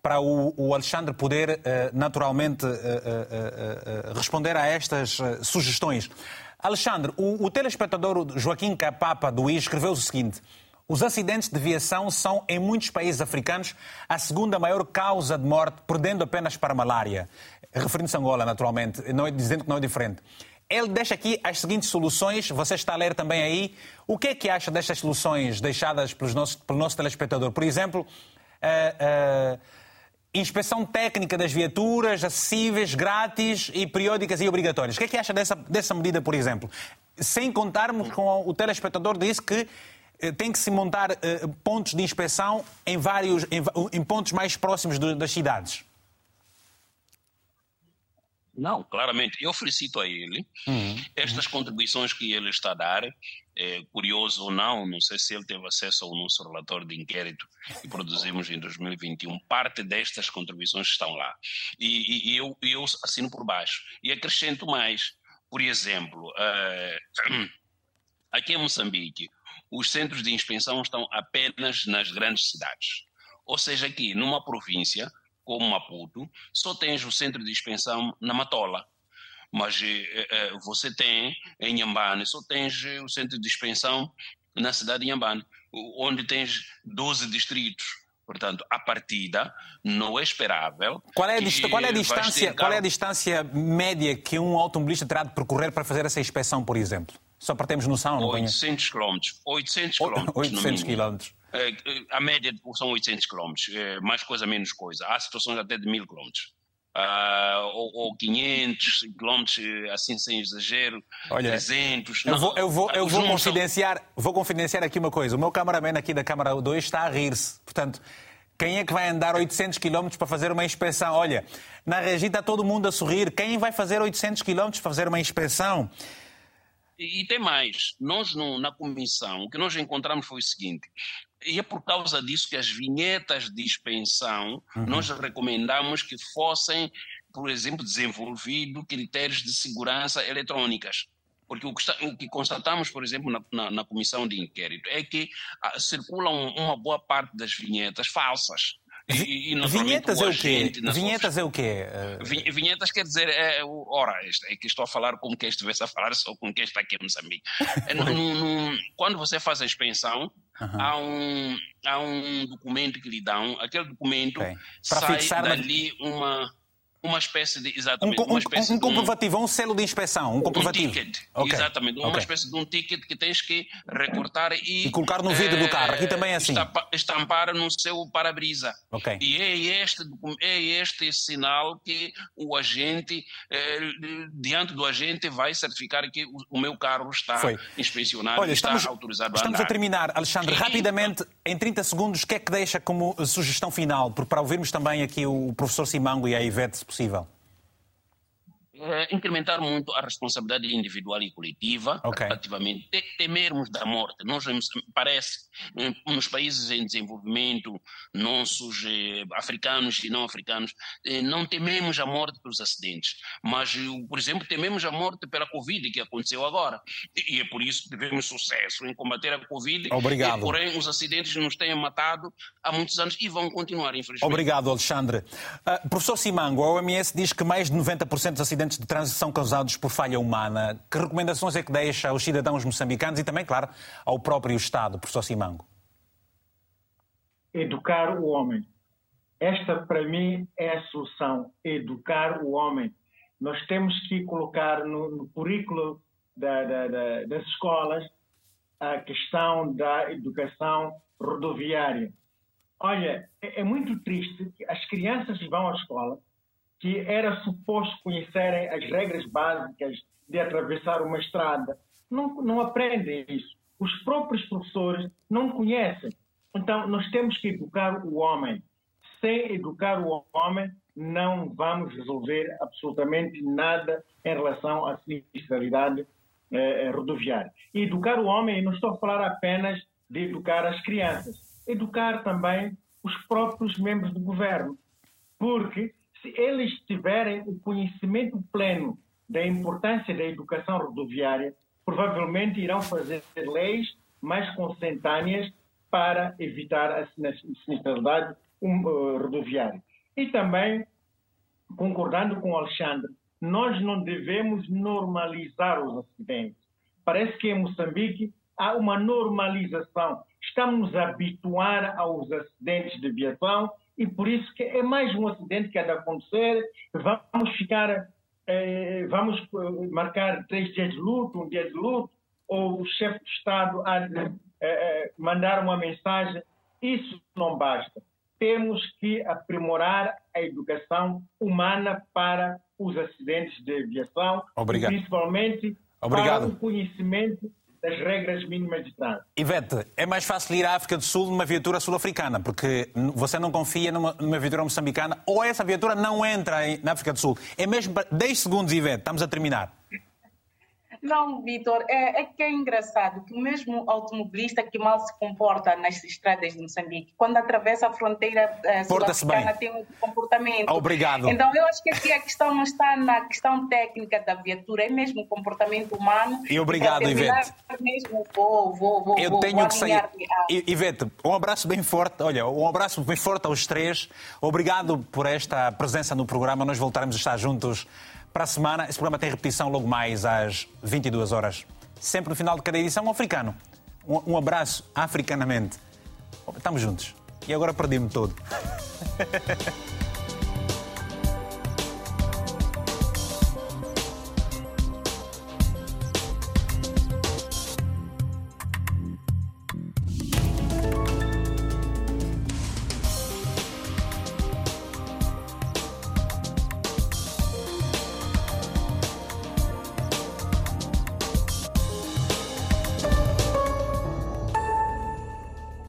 para o, o Alexandre poder uh, naturalmente uh, responder a estas sugestões. Alexandre, o, o telespectador Joaquim Capapa do IS escreveu o seguinte. Os acidentes de viação são, em muitos países africanos, a segunda maior causa de morte, perdendo apenas para a malária. Referindo-se a Angola, naturalmente, não é, dizendo que não é diferente. Ele deixa aqui as seguintes soluções, você está a ler também aí. O que é que acha destas soluções deixadas pelos nossos, pelo nosso telespectador? Por exemplo, uh, uh, inspeção técnica das viaturas, acessíveis, grátis e periódicas e obrigatórias. O que é que acha dessa, dessa medida, por exemplo? Sem contarmos com o telespectador disse que eh, tem que se montar uh, pontos de inspeção em vários em, em pontos mais próximos de, das cidades. Não, claramente. Eu felicito a ele. Uhum. Estas contribuições que ele está a dar, é, curioso ou não, não sei se ele teve acesso ao nosso relatório de inquérito que produzimos em 2021. Parte destas contribuições estão lá. E, e, e eu, eu assino por baixo. E acrescento mais por exemplo, uh, aqui em Moçambique, os centros de inspeção estão apenas nas grandes cidades. Ou seja, aqui numa província como Maputo, só tens o centro de inspeção na Matola. Mas eh, eh, você tem em Nhambane, só tens o centro de inspeção na cidade de Nhambane, onde tens 12 distritos. Portanto, a partida não é esperável. Qual é a, qual é a distância, qual é a distância média que um automobilista terá de percorrer para fazer essa inspeção, por exemplo? Só para termos noção, não 800 quilómetros. 800 quilómetros. 800 quilómetros. É, a média são 800 quilómetros. É, mais coisa, menos coisa. Há situações até de 1000 quilómetros. Uh, ou, ou 500 quilómetros, assim sem exagero, Olha, 300. Eu vou, eu vou, eu vou confidenciar, são... vou confidenciar aqui uma coisa. O meu cameraman aqui da Câmara 2 está a rir-se. Portanto, quem é que vai andar 800 quilómetros para fazer uma inspeção? Olha, na região está todo mundo a sorrir. Quem vai fazer 800 quilómetros para fazer uma inspeção? E, e tem mais. Nós, no, na comissão, o que nós encontramos foi o seguinte: e é por causa disso que as vinhetas de expensão uhum. nós recomendamos que fossem, por exemplo, desenvolvidos critérios de segurança eletrônicas. Porque o que, está, o que constatamos, por exemplo, na, na, na, comissão de inquérito é que ah, circulam uma boa parte das vinhetas falsas. E, e vinhetas é o quê? Vinhetas é o quê? Vinhetas quer dizer, é, ora, é que estou a falar como quem estivesse a falar só com quem está aqui em Moçambique. É, no, no, quando você faz a expensão, Uhum. Há, um, há um documento que lhe dão, aquele documento okay. sai fixar dali uma uma espécie de exatamente um, um, uma espécie um comprovativo, um, um selo de inspeção, um comprovativo. Um ticket, okay. exatamente, uma okay. espécie de um ticket que tens que recortar e, e colocar no vidro é, do carro. Aqui também é assim. Estampar no seu para-brisa. Okay. E é este é este sinal que o agente é, diante do agente vai certificar que o, o meu carro está Foi. inspecionado Olha, estamos, está autorizado estamos a, a terminar, Alexandre, rapidamente, em 30 segundos, o que é que deixa como sugestão final? Porque para ouvirmos também aqui o professor Simango e a Ivete possível? É, incrementar muito a responsabilidade individual e coletiva, okay. ativamente, temermos da morte. Nós, parece, nos países em desenvolvimento, nossos eh, africanos e não africanos, eh, não tememos a morte pelos acidentes, mas, por exemplo, tememos a morte pela Covid, que aconteceu agora. E é por isso que tivemos sucesso em combater a Covid. Obrigado. E, porém, os acidentes nos têm matado há muitos anos e vão continuar, infelizmente. Obrigado, Alexandre. Uh, professor Simango, a OMS diz que mais de 90% dos acidentes de trânsito são causados por falha humana. Que recomendações é que deixa aos cidadãos moçambicanos e também, claro, ao próprio Estado, professor Simango? Educar o homem. Esta, para mim, é a solução. Educar o homem. Nós temos que colocar no, no currículo da, da, da, das escolas a questão da educação rodoviária. Olha, é, é muito triste que as crianças vão à escola que era suposto conhecerem as regras básicas de atravessar uma estrada. Não, não aprendem isso. Os próprios professores não conhecem. Então, nós temos que educar o homem. Sem educar o homem, não vamos resolver absolutamente nada em relação à sinistralidade eh, rodoviária. E educar o homem, não estou a falar apenas de educar as crianças, educar também os próprios membros do governo. Porque se eles tiverem o conhecimento pleno da importância da educação rodoviária, provavelmente irão fazer leis mais consentâneas para evitar a sinistralidade uh, rodoviária. E também, concordando com o Alexandre, nós não devemos normalizar os acidentes. Parece que em Moçambique há uma normalização. Estamos a habituar aos acidentes de viação e por isso que é mais um acidente que há de acontecer. Vamos ficar, eh, vamos eh, marcar três dias de luto, um dia de luto, ou o chefe de Estado há de eh, eh, mandar uma mensagem. Isso não basta. Temos que aprimorar a educação humana para os acidentes de aviação, Obrigado. principalmente Obrigado. para o conhecimento das regras mínimas de trânsito. Ivete, é mais fácil ir à África do Sul numa viatura sul-africana, porque você não confia numa, numa, viatura moçambicana ou essa viatura não entra na África do Sul. É mesmo 10 segundos, Ivete, estamos a terminar. Não, Vitor, é, é, que é engraçado que mesmo automobilista que mal se comporta nas estradas de Moçambique, quando atravessa a fronteira eh, sul-africana tem um comportamento. Obrigado. Então eu acho que aqui a questão não está na questão técnica da viatura, é mesmo o comportamento humano. E obrigado, e Ivete. Mesmo vou, vou, vou, eu tenho que sair. Ivete, um abraço bem forte, olha, um abraço bem forte aos três. Obrigado por esta presença no programa. Nós voltaremos a estar juntos para a semana. Esse programa tem repetição logo mais às 22 horas. Sempre no final de cada edição, um africano. Um, um abraço africanamente. Estamos juntos. E agora perdi-me todo.